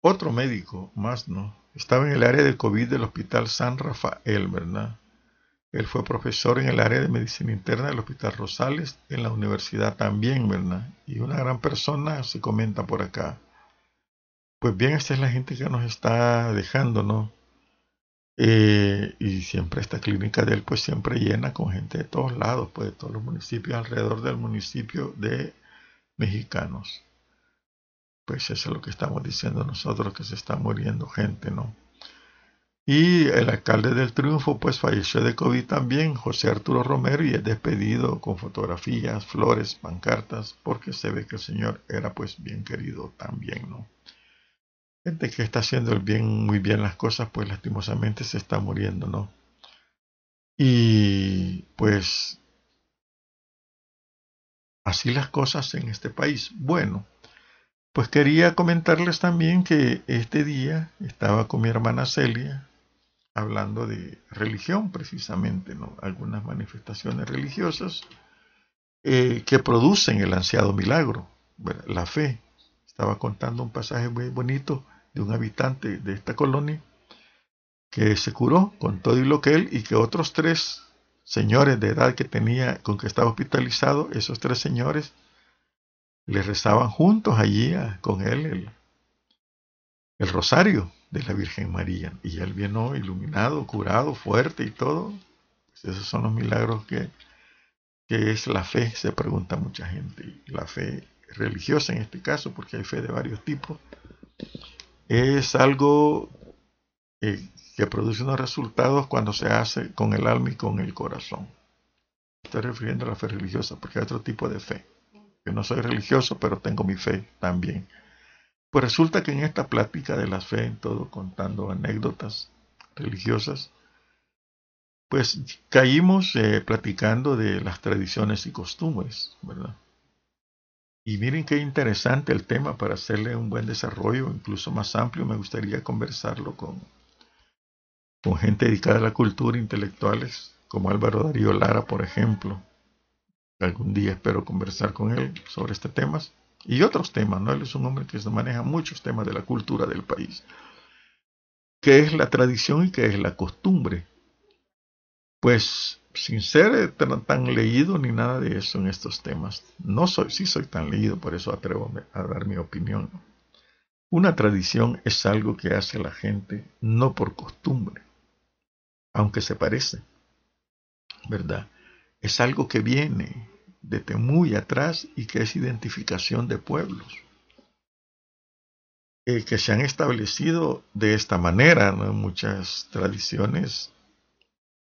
Otro médico más, ¿no? Estaba en el área de COVID del Hospital San Rafael, ¿verdad? Él fue profesor en el área de medicina interna del Hospital Rosales, en la universidad también, ¿verdad? Y una gran persona se comenta por acá. Pues bien, esta es la gente que nos está dejando, ¿no? Eh, y siempre esta clínica de él pues siempre llena con gente de todos lados, pues de todos los municipios alrededor del municipio de mexicanos. Pues eso es lo que estamos diciendo nosotros, que se está muriendo gente, ¿no? Y el alcalde del Triunfo pues falleció de COVID también, José Arturo Romero, y es despedido con fotografías, flores, pancartas, porque se ve que el señor era pues bien querido también, ¿no? gente que está haciendo el bien, muy bien las cosas, pues lastimosamente se está muriendo, ¿no? Y pues así las cosas en este país. Bueno, pues quería comentarles también que este día estaba con mi hermana Celia hablando de religión precisamente. Algunas manifestaciones religiosas eh, que producen el ansiado milagro, la fe. Estaba contando un pasaje muy bonito de un habitante de esta colonia que se curó con todo y lo que él y que otros tres señores de edad que tenía con que estaba hospitalizado, esos tres señores le rezaban juntos allí con él el rosario de la Virgen María y él vino iluminado, curado, fuerte y todo. Pues esos son los milagros que, que es la fe, se pregunta mucha gente. La fe religiosa en este caso, porque hay fe de varios tipos es algo eh, que produce unos resultados cuando se hace con el alma y con el corazón. Estoy refiriendo a la fe religiosa porque hay otro tipo de fe. Yo no soy religioso, pero tengo mi fe también. Pues resulta que en esta plática de la fe, en todo contando anécdotas religiosas, pues caímos eh, platicando de las tradiciones y costumbres, ¿verdad? Y miren qué interesante el tema para hacerle un buen desarrollo, incluso más amplio. Me gustaría conversarlo con, con gente dedicada a la cultura, intelectuales, como Álvaro Darío Lara, por ejemplo. Algún día espero conversar con él sobre este temas y otros temas, ¿no? Él es un hombre que se maneja muchos temas de la cultura del país. ¿Qué es la tradición y qué es la costumbre? Pues sin ser tan, leído ni nada de eso en estos temas. No soy, sí soy tan leído, por eso atrevo a dar mi opinión. Una tradición es algo que hace la gente no por costumbre, aunque se parece, ¿verdad? Es algo que viene desde muy atrás y que es identificación de pueblos. Eh, que se han establecido de esta manera, ¿no? muchas tradiciones,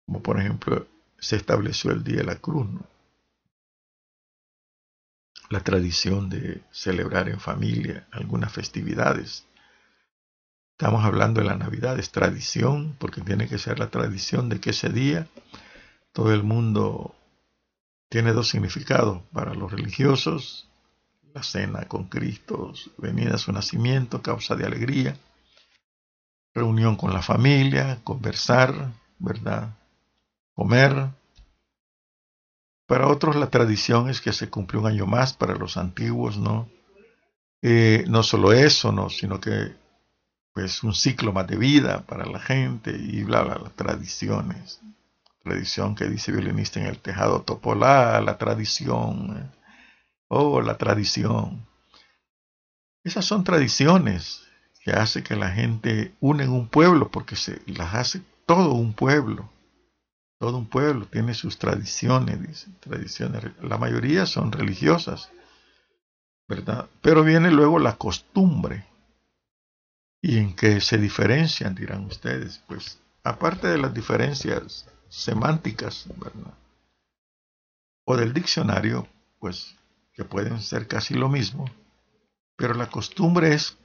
como por ejemplo se estableció el Día de la Cruz. La tradición de celebrar en familia algunas festividades. Estamos hablando de la Navidad, es tradición, porque tiene que ser la tradición de que ese día todo el mundo tiene dos significados. Para los religiosos, la cena con Cristo, venida a su nacimiento, causa de alegría. reunión con la familia, conversar, ¿verdad? Comer. Para otros la tradición es que se cumple un año más, para los antiguos, ¿no? Eh, no solo eso, ¿no? Sino que pues un ciclo más de vida para la gente y bla, bla, las tradiciones. Tradición que dice violinista en el tejado Topolá, la tradición. ¿eh? Oh, la tradición. Esas son tradiciones que hace que la gente une un pueblo, porque se las hace todo un pueblo. Todo un pueblo tiene sus tradiciones, tradiciones. La mayoría son religiosas, ¿verdad? Pero viene luego la costumbre. ¿Y en qué se diferencian, dirán ustedes? Pues aparte de las diferencias semánticas, ¿verdad? O del diccionario, pues que pueden ser casi lo mismo, pero la costumbre es,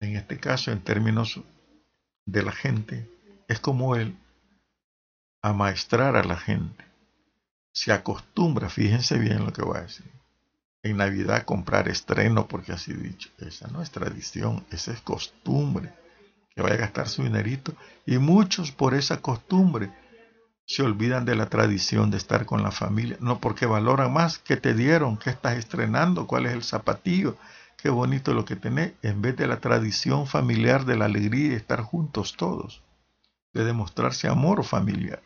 en este caso, en términos de la gente, es como el amaestrar a la gente. Se acostumbra, fíjense bien lo que voy a decir. En Navidad comprar estreno, porque así dicho, esa no es tradición, esa es costumbre. Que vaya a gastar su dinerito. Y muchos por esa costumbre se olvidan de la tradición de estar con la familia. No porque valoran más que te dieron, que estás estrenando, cuál es el zapatillo, qué bonito lo que tenés, en vez de la tradición familiar de la alegría de estar juntos todos, de demostrarse amor familiar,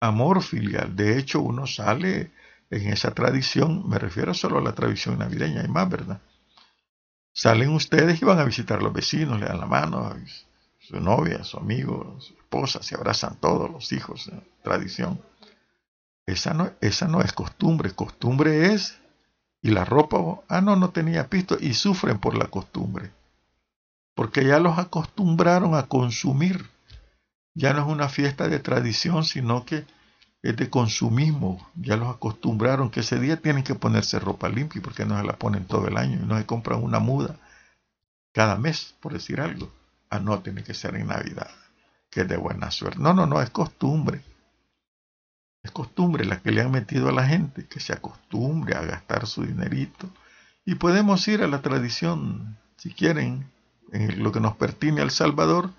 amor filial. De hecho, uno sale en esa tradición, me refiero solo a la tradición navideña, hay más, ¿verdad? Salen ustedes y van a visitar a los vecinos, le dan la mano su novia, su amigo, su esposa, se abrazan todos los hijos, tradición. Esa no, esa no es costumbre, costumbre es y la ropa, ah, no, no tenía pisto y sufren por la costumbre. Porque ya los acostumbraron a consumir. Ya no es una fiesta de tradición, sino que es de consumismo. Ya los acostumbraron que ese día tienen que ponerse ropa limpia porque no se la ponen todo el año y no se compran una muda cada mes, por decir algo. Ah, no, tiene que ser en Navidad, que es de buena suerte. No, no, no, es costumbre. Es costumbre la que le han metido a la gente, que se acostumbre a gastar su dinerito. Y podemos ir a la tradición, si quieren, en lo que nos pertiene al Salvador,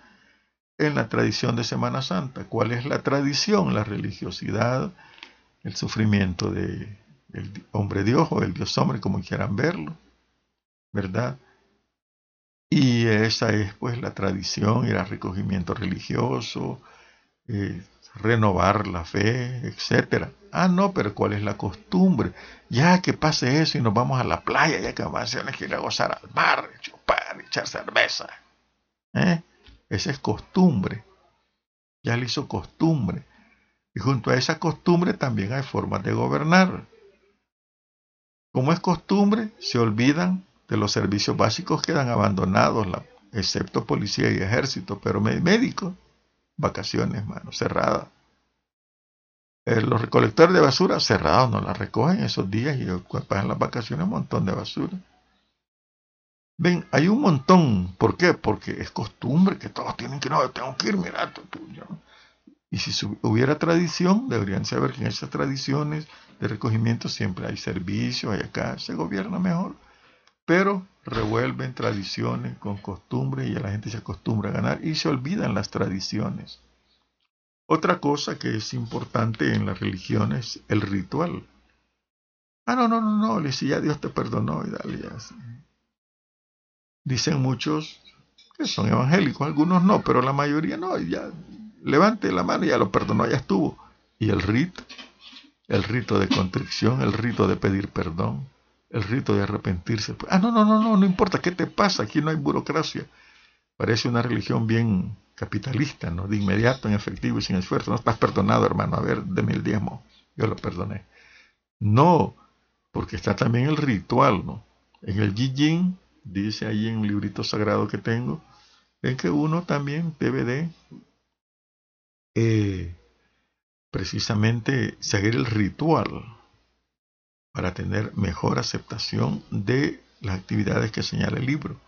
en la tradición de Semana Santa. ¿Cuál es la tradición? La religiosidad, el sufrimiento de, hombre Dios o el Dios hombre, como quieran verlo, ¿verdad? Y esa es pues la tradición, el recogimiento religioso, eh, renovar la fe, etcétera. Ah, no, pero ¿cuál es la costumbre? Ya que pase eso y nos vamos a la playa, ya que vamos a ir a gozar al mar, chupar, echar cerveza. ¿Eh? Esa es costumbre. Ya le hizo costumbre. Y junto a esa costumbre también hay formas de gobernar. Como es costumbre, se olvidan de los servicios básicos, quedan abandonados, excepto policía y ejército, pero médicos vacaciones, mano, cerrada. Eh, los recolectores de basura cerrados, no la recogen esos días y pagan las vacaciones un montón de basura. Ven, hay un montón. ¿Por qué? Porque es costumbre que todos tienen que, no, tengo que ir, mira, tú, Y si hubiera tradición, deberían saber que en esas tradiciones de recogimiento siempre hay servicios, hay acá, se gobierna mejor. Pero revuelven tradiciones con costumbres y la gente se acostumbra a ganar y se olvidan las tradiciones. Otra cosa que es importante en las religiones, el ritual. Ah, no, no, no, no, le ya Dios te perdonó y dale ya. Dicen muchos que son evangélicos, algunos no, pero la mayoría no, ya levante la mano y ya lo perdonó, ya estuvo. Y el rito, el rito de contrición, el rito de pedir perdón, el rito de arrepentirse. Ah, no, no, no, no, no importa, ¿qué te pasa? Aquí no hay burocracia. Parece una religión bien capitalista, ¿no? De inmediato, en efectivo y sin esfuerzo. No estás perdonado, hermano. A ver, deme el diezmo. Yo lo perdoné. No, porque está también el ritual, ¿no? En el Jin dice ahí en un librito sagrado que tengo, en que uno también debe de eh, precisamente seguir el ritual para tener mejor aceptación de las actividades que señala el libro.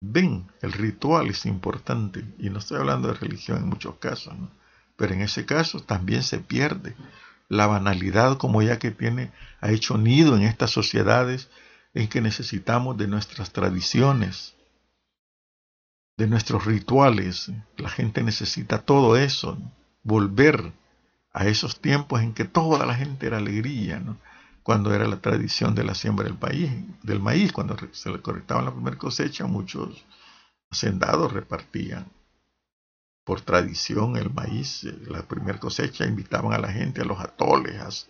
Ven, el ritual es importante, y no estoy hablando de religión en muchos casos, pero en ese caso también se pierde la banalidad como ya que tiene, ha hecho nido en estas sociedades en que necesitamos de nuestras tradiciones. de nuestros rituales. La gente necesita todo eso, volver a esos tiempos en que toda la gente era alegría, cuando era la tradición de la siembra del, país, del maíz, cuando se le correctaba la primera cosecha, muchos hacendados repartían por tradición el maíz, eh, la primera cosecha, invitaban a la gente a los atoles,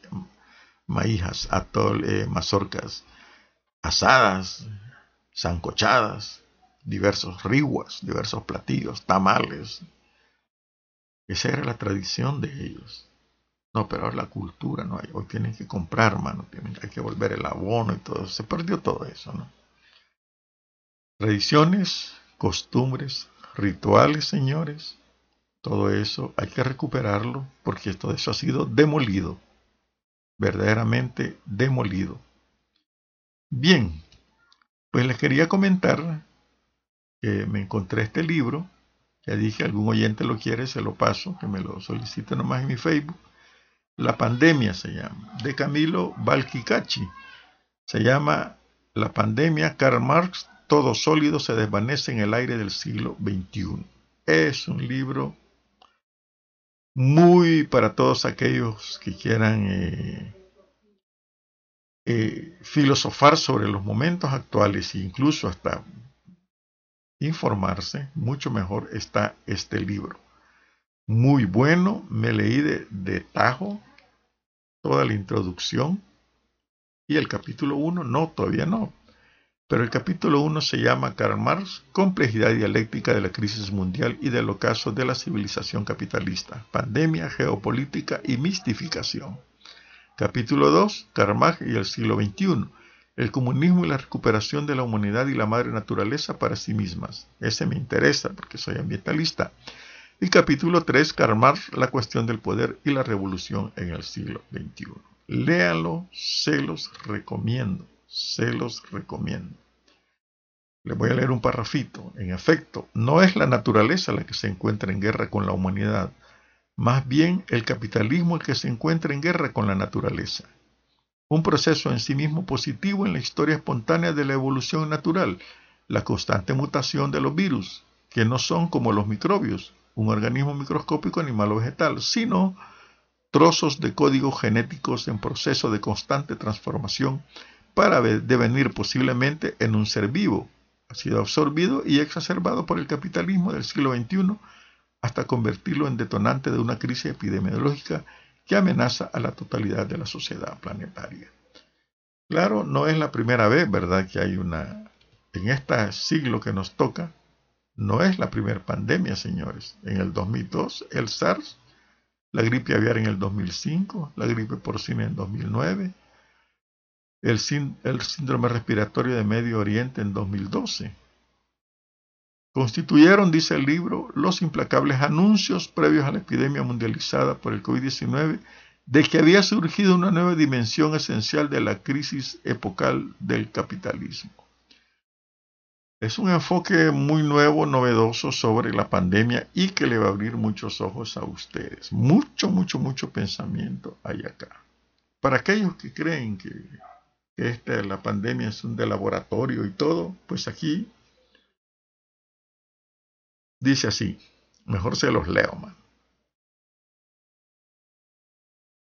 maíz, atoles, eh, mazorcas asadas, zancochadas, diversos riguas, diversos platillos, tamales. Esa era la tradición de ellos. No, pero la cultura no hay. Hoy tienen que comprar, mano. Hay que volver el abono y todo. Se perdió todo eso, ¿no? Tradiciones, costumbres, rituales, señores. Todo eso hay que recuperarlo porque todo eso ha sido demolido. Verdaderamente demolido. Bien, pues les quería comentar que me encontré este libro. Ya dije, algún oyente lo quiere, se lo paso, que me lo solicite nomás en mi Facebook. La pandemia se llama, de Camilo Balquicachi. Se llama La pandemia, Karl Marx, todo sólido se desvanece en el aire del siglo XXI. Es un libro muy para todos aquellos que quieran eh, eh, filosofar sobre los momentos actuales e incluso hasta informarse, mucho mejor está este libro muy bueno. Me leí de, tajo toda la introducción. Y el capítulo 1, no, todavía no. Pero el capítulo 1 se llama Karl Marx, Complejidad dialéctica de la crisis mundial y del ocaso de la civilización capitalista, pandemia, geopolítica y mistificación. Capítulo 2, Karl Marx y el siglo XXI, el comunismo y la recuperación de la humanidad y la madre naturaleza para sí mismas. Ese me interesa porque soy ambientalista. Y capítulo 3, Karl Marx, la cuestión del poder y la revolución en el siglo XXI. Léanlo, se los recomiendo, se los recomiendo. Les voy a leer un parrafito. En efecto, no es la naturaleza la que se encuentra en guerra con la humanidad, más bien el capitalismo el que se encuentra en guerra con la naturaleza. Un proceso en sí mismo positivo en la historia espontánea de la evolución natural, la constante mutación de los virus, que no son como los microbios, un organismo microscópico animal o vegetal, sino trozos de códigos genéticos en proceso de constante transformación para devenir posiblemente en un ser vivo. Ha sido absorbido y exacerbado por el capitalismo del siglo XXI hasta convertirlo en detonante de una crisis epidemiológica que amenaza a la totalidad de la sociedad planetaria. Claro, no es la primera vez, ¿verdad?, que hay una, en este siglo que nos toca, no es la primera pandemia, señores. En el 2002, el SARS, la gripe aviar en el 2005, la gripe porcina en 2009, el, el síndrome respiratorio de Medio Oriente en 2012. Constituyeron, dice el libro, los implacables anuncios previos a la epidemia mundializada por el COVID-19 de que había surgido una nueva dimensión esencial de la crisis epocal del capitalismo. Es un enfoque muy nuevo, novedoso sobre la pandemia y que le va a abrir muchos ojos a ustedes. Mucho, mucho, mucho pensamiento hay acá. Para aquellos que creen que, esta, la pandemia es un de laboratorio y todo, pues aquí dice así. Mejor se los leo, man.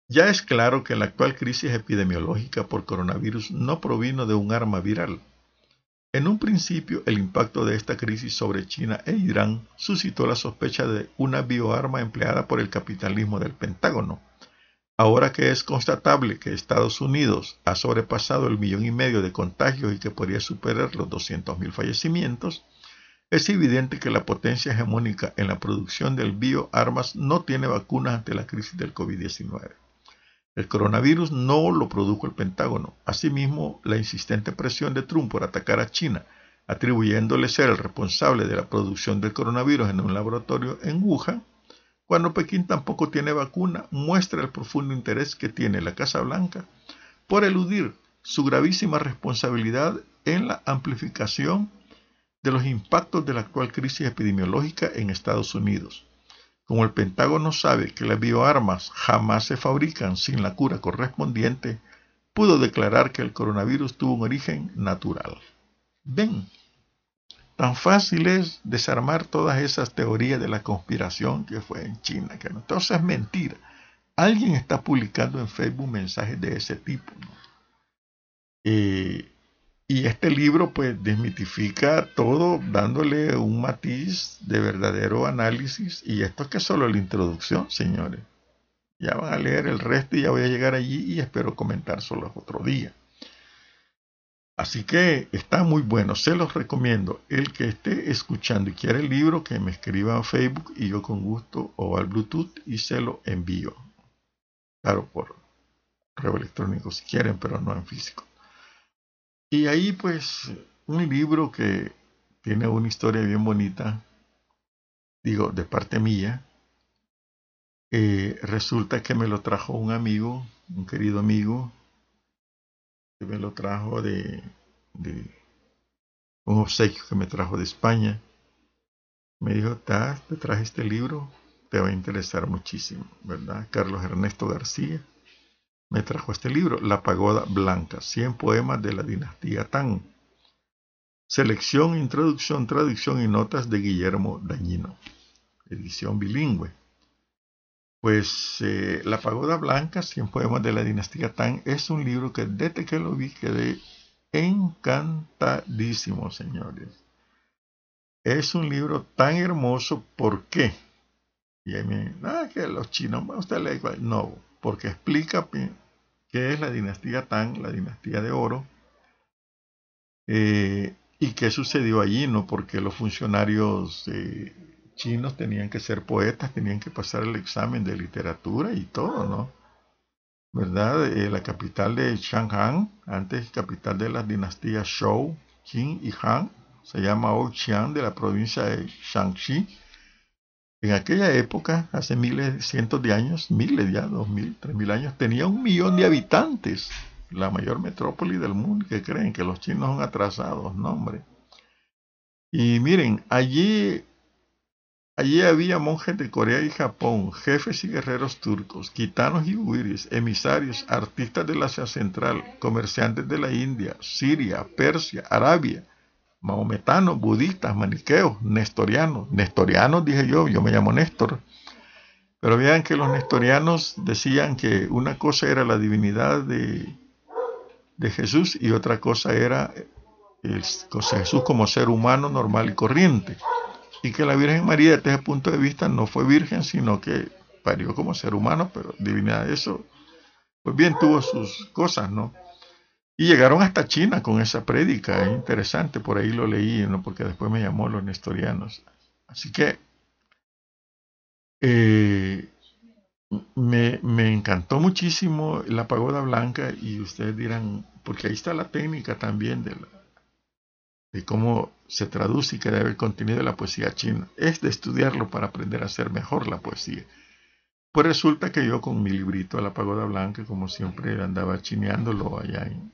Ya es claro que la actual crisis epidemiológica por coronavirus no provino de un arma viral en un principio, el impacto de esta crisis sobre China e Irán suscitó la sospecha de una bioarma empleada por el capitalismo del Pentágono. Ahora que es constatable que Estados Unidos ha sobrepasado el millón y medio de contagios y que podría superar los 200.000 fallecimientos, es evidente que la potencia hegemónica en la producción del bioarmas no tiene vacunas ante la crisis del COVID-19. El coronavirus no lo produjo el Pentágono. Asimismo, la insistente presión de Trump por atacar a China, atribuyéndole ser el responsable de la producción del coronavirus en un laboratorio en Wuhan, cuando Pekín tampoco tiene vacuna, muestra el profundo interés que tiene la Casa Blanca por eludir su gravísima responsabilidad en la amplificación de los impactos de la actual crisis epidemiológica en Estados Unidos como el Pentágono sabe que las bioarmas jamás se fabrican sin la cura correspondiente, pudo declarar que el coronavirus tuvo un origen natural. Ven, Tan fácil es desarmar todas esas teorías de la conspiración que fue en China, que no, entonces es mentira. Alguien está publicando en Facebook mensajes de ese tipo. Eh, y este libro pues desmitifica todo dándole un matiz de verdadero análisis y esto es que solo la introducción, señores. Ya van a leer el resto y ya voy a llegar allí y espero comentar solo otro día. Así que está muy bueno, se los recomiendo. El que esté escuchando y quiera el libro, que me escriba en Facebook y yo con gusto o al Bluetooth y se lo envío. Claro, por correo electrónico si quieren, pero no en físico. Y ahí pues un libro que tiene una historia bien bonita, digo, de parte mía. Eh, resulta que me lo trajo un amigo, un querido amigo, que me lo trajo de, de un obsequio que me trajo de España. Me dijo, te traje este libro, te va a interesar muchísimo, ¿verdad? Carlos Ernesto García me trajo este libro, La Pagoda Blanca, 100 poemas de la dinastía Tang. Selección, introducción, traducción y notas de Guillermo Dañino. Edición bilingüe. Pues eh, La Pagoda Blanca, 100 poemas de la dinastía Tang, es un libro que desde que lo vi quedé encantadísimo, señores. Es un libro tan hermoso, ¿por qué? Y ahí me, ah, que los chinos, usted lee, no, porque explica qué es la dinastía Tang, la dinastía de oro, eh, y qué sucedió allí, ¿no? Porque los funcionarios eh, chinos tenían que ser poetas, tenían que pasar el examen de literatura y todo, ¿no? ¿Verdad? Eh, la capital de Chang'an, antes capital de las dinastías Shou, Qing y Han, se llama Ouqian de la provincia de Shaanxi en aquella época, hace miles, cientos de años, miles ya, dos mil, tres mil años, tenía un millón de habitantes, la mayor metrópoli del mundo, que creen que los chinos son atrasados, no hombre. Y miren, allí, allí había monjes de Corea y Japón, jefes y guerreros turcos, gitanos y huiris, emisarios, artistas del Asia Central, comerciantes de la India, Siria, Persia, Arabia, maometanos, budistas, maniqueos, nestorianos. Nestorianos dije yo, yo me llamo Néstor. Pero vean que los nestorianos decían que una cosa era la divinidad de, de Jesús y otra cosa era el, Jesús como ser humano normal y corriente. Y que la Virgen María desde ese punto de vista no fue virgen, sino que parió como ser humano, pero divinidad eso, pues bien tuvo sus cosas, ¿no? Y llegaron hasta China con esa prédica, es interesante, por ahí lo leí, ¿no? porque después me llamó los nestorianos. Así que eh, me, me, encantó muchísimo la pagoda blanca y ustedes dirán, porque ahí está la técnica también de, la, de cómo se traduce y que debe el contenido de la poesía china. Es de estudiarlo para aprender a hacer mejor la poesía. Pues resulta que yo con mi librito a la pagoda blanca, como siempre andaba chineándolo allá en,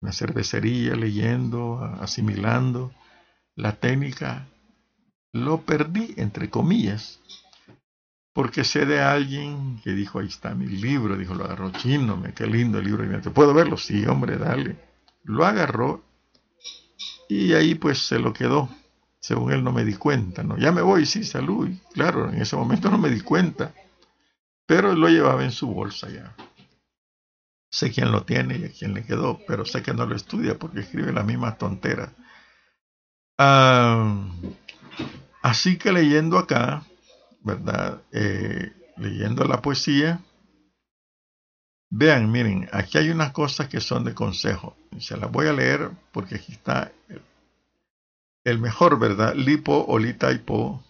una cervecería, leyendo, asimilando la técnica, lo perdí, entre comillas, porque sé de alguien que dijo, ahí está mi libro, dijo, lo agarró chino, qué lindo el libro, ¿te puedo verlo? Sí, hombre, dale. Lo agarró y ahí pues se lo quedó. Según él no me di cuenta, ¿no? Ya me voy, sí, salud. claro, en ese momento no me di cuenta, pero lo llevaba en su bolsa ya. Sé quién lo tiene y a quién le quedó, pero sé que no lo estudia porque escribe la misma tontera. Ah, así que leyendo acá, ¿verdad? Eh, leyendo la poesía, vean, miren, aquí hay unas cosas que son de consejo. Se las voy a leer porque aquí está el, mejor, ¿verdad? Lipo, Olita y Po,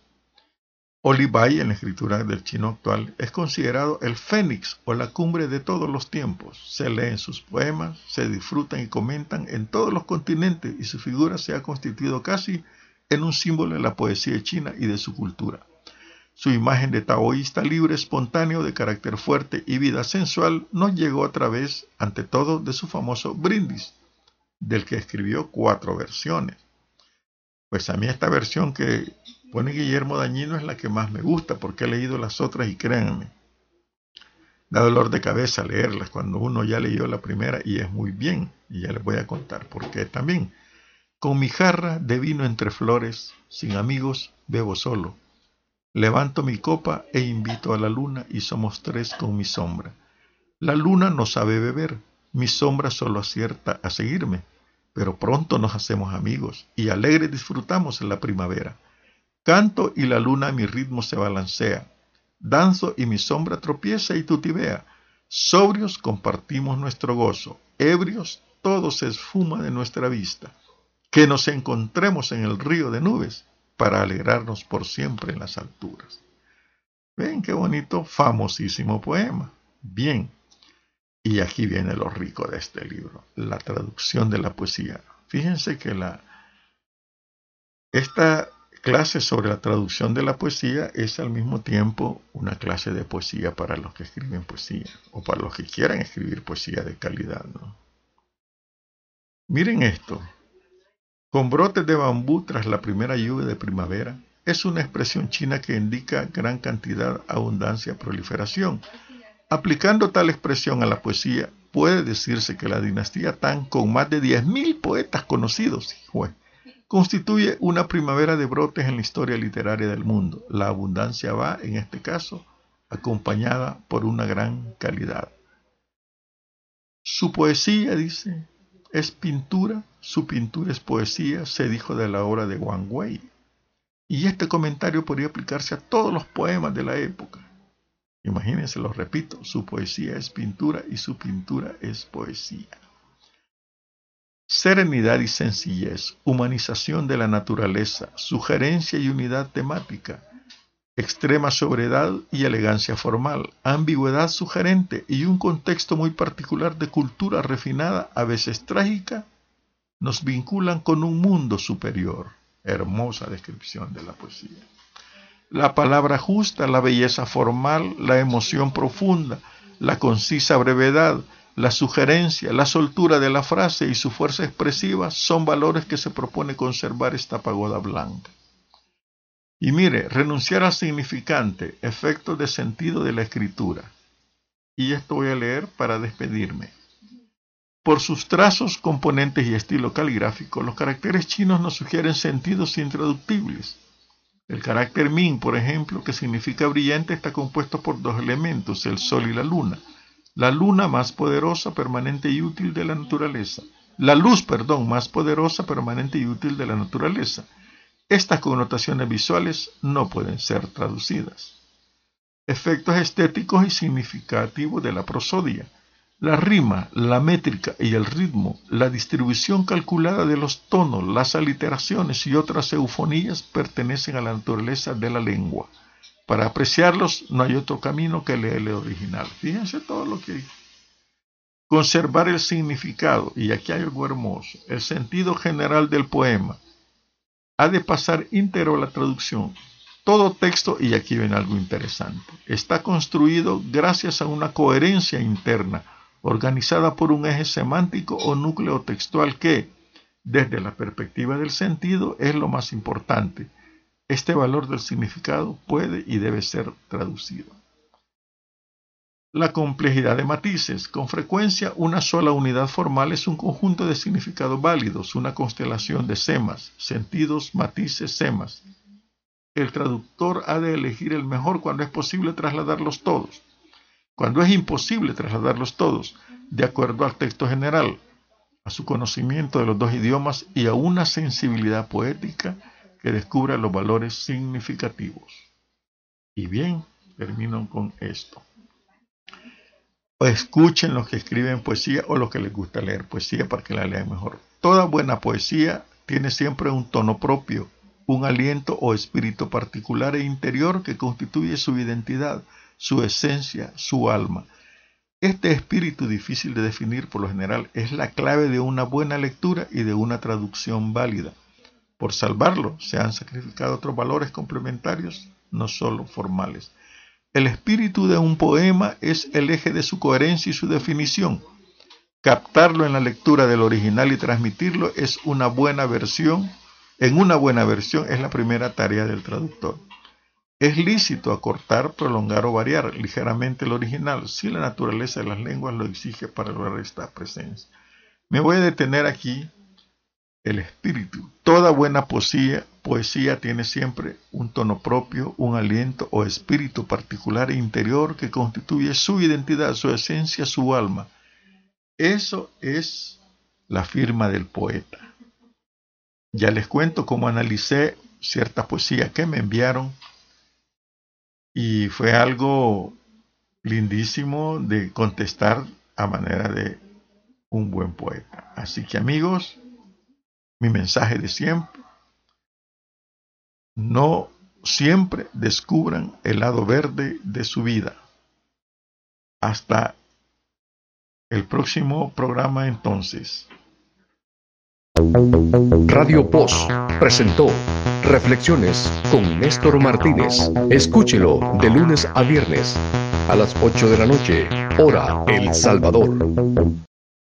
Olibai, en la escritura del chino actual, es considerado el fénix o la cumbre de todos los tiempos. Se leen sus poemas, se disfrutan y comentan en todos los continentes y su figura se ha constituido casi en un símbolo de la poesía china y de su cultura. Su imagen de taoísta libre, espontáneo, de carácter fuerte y vida sensual nos llegó a través, ante todo, de su famoso brindis, del que escribió cuatro versiones. Pues a mí esta versión que pone Guillermo Dañino es la que más me gusta porque he leído las otras y créanme, da dolor de cabeza leerlas cuando uno ya leyó la primera y es muy bien. Y ya les voy a contar por qué también. Con mi jarra de vino entre flores, sin amigos, bebo solo. Levanto mi copa e invito a la luna y somos tres con mi sombra. La luna no sabe beber, mi sombra solo acierta a seguirme, pero pronto nos hacemos amigos y alegres disfrutamos la primavera. Canto y la luna mi ritmo se balancea. Danzo y mi sombra tropieza y tutibea. Sobrios compartimos nuestro gozo. Ebrios todo se esfuma de nuestra vista. Que nos encontremos en el río de nubes para alegrarnos por siempre en las alturas. Ven qué bonito, famosísimo poema. Bien. Y aquí viene lo rico de este libro, la traducción de la poesía. Fíjense que la, esta clase sobre la traducción de la poesía es al mismo tiempo una clase de poesía para los que escriben poesía o para los que quieran escribir poesía de calidad. Miren esto, con brotes de bambú tras la primera lluvia de primavera es una expresión china que indica gran cantidad, abundancia, proliferación. Aplicando tal expresión a la poesía, puede decirse que la dinastía Tang, con más de 10.000 poetas conocidos, constituye una primavera de brotes en la historia literaria del mundo. La abundancia va, en este caso, acompañada por una gran calidad. Su poesía, dice, es pintura, su pintura es poesía, se dijo de la obra de Wang Wei. Y este comentario podría aplicarse a todos los poemas de la época. Imagínense, lo repito, su poesía es pintura y su pintura es poesía. Serenidad y sencillez, humanización de la naturaleza, sugerencia y unidad temática, extrema sobriedad y elegancia formal, ambigüedad sugerente y un contexto muy particular de cultura refinada, a veces trágica, nos vinculan con un mundo superior. Hermosa descripción de la poesía. La palabra justa, la belleza formal, la emoción profunda, la concisa brevedad, la sugerencia, la soltura de la frase y su fuerza expresiva son valores que se propone conservar esta pagoda blanca. Y mire, renunciar al significante, efecto de sentido de la escritura. Y esto voy a leer para despedirme. Por sus trazos, componentes y estilo caligráfico, los caracteres chinos nos sugieren sentidos intraductibles. El carácter Ming, por ejemplo, que significa brillante, está compuesto por dos elementos, el sol y la luna. La luna más poderosa, permanente y útil de la naturaleza. La luz, perdón, más poderosa, permanente y útil de la naturaleza. Estas connotaciones visuales no pueden ser traducidas. Efectos estéticos y significativos de la prosodia. La rima, la métrica y el ritmo, la distribución calculada de los tonos, las aliteraciones y otras eufonías pertenecen a la naturaleza de la lengua. Para apreciarlos no hay otro camino que leer el original. Fíjense todo lo que hay. Conservar el significado, y aquí hay algo hermoso, el sentido general del poema, ha de pasar íntegro la traducción. Todo texto, y aquí viene algo interesante, está construido gracias a una coherencia interna, organizada por un eje semántico o núcleo textual que, desde la perspectiva del sentido, es lo más importante. Este valor del significado puede y debe ser traducido. La complejidad de matices. Con frecuencia, una sola unidad formal es un conjunto de significados válidos, una constelación de semas, sentidos, matices, semas. El traductor ha de elegir el mejor cuando es posible trasladarlos todos. Cuando es imposible trasladarlos todos, de acuerdo al texto general, a su conocimiento de los dos idiomas y a una sensibilidad poética que descubra los valores significativos. Y bien, termino con esto o escuchen los que escriben poesía o los que les gusta leer poesía para que la lean mejor. Toda buena poesía tiene siempre un tono propio, un aliento o espíritu particular e interior que constituye su identidad, su esencia, su alma. Este espíritu difícil de definir por lo general es la clave de una buena lectura y de una traducción válida. Por salvarlo se han sacrificado otros valores complementarios, no solo formales. El espíritu de un poema es el eje de su coherencia y su definición. Captarlo en la lectura del original y transmitirlo es una buena versión. En una buena versión es la primera tarea del traductor. Es lícito acortar, prolongar o variar ligeramente el original si la naturaleza de las lenguas lo exige para lograr esta presencia. Me voy a detener aquí el espíritu. Toda buena poesía, poesía tiene siempre un tono propio, un aliento o espíritu particular e interior que constituye su identidad, su esencia, su alma. Eso es la firma del poeta. Ya les cuento cómo analicé cierta poesía que me enviaron y fue algo lindísimo de contestar a manera de un buen poeta. Así que amigos, mi mensaje de siempre, no siempre descubran el lado verde de su vida. Hasta el próximo programa entonces. Radio Post presentó Reflexiones con Néstor Martínez. Escúchelo de lunes a viernes a las 8 de la noche, hora El Salvador.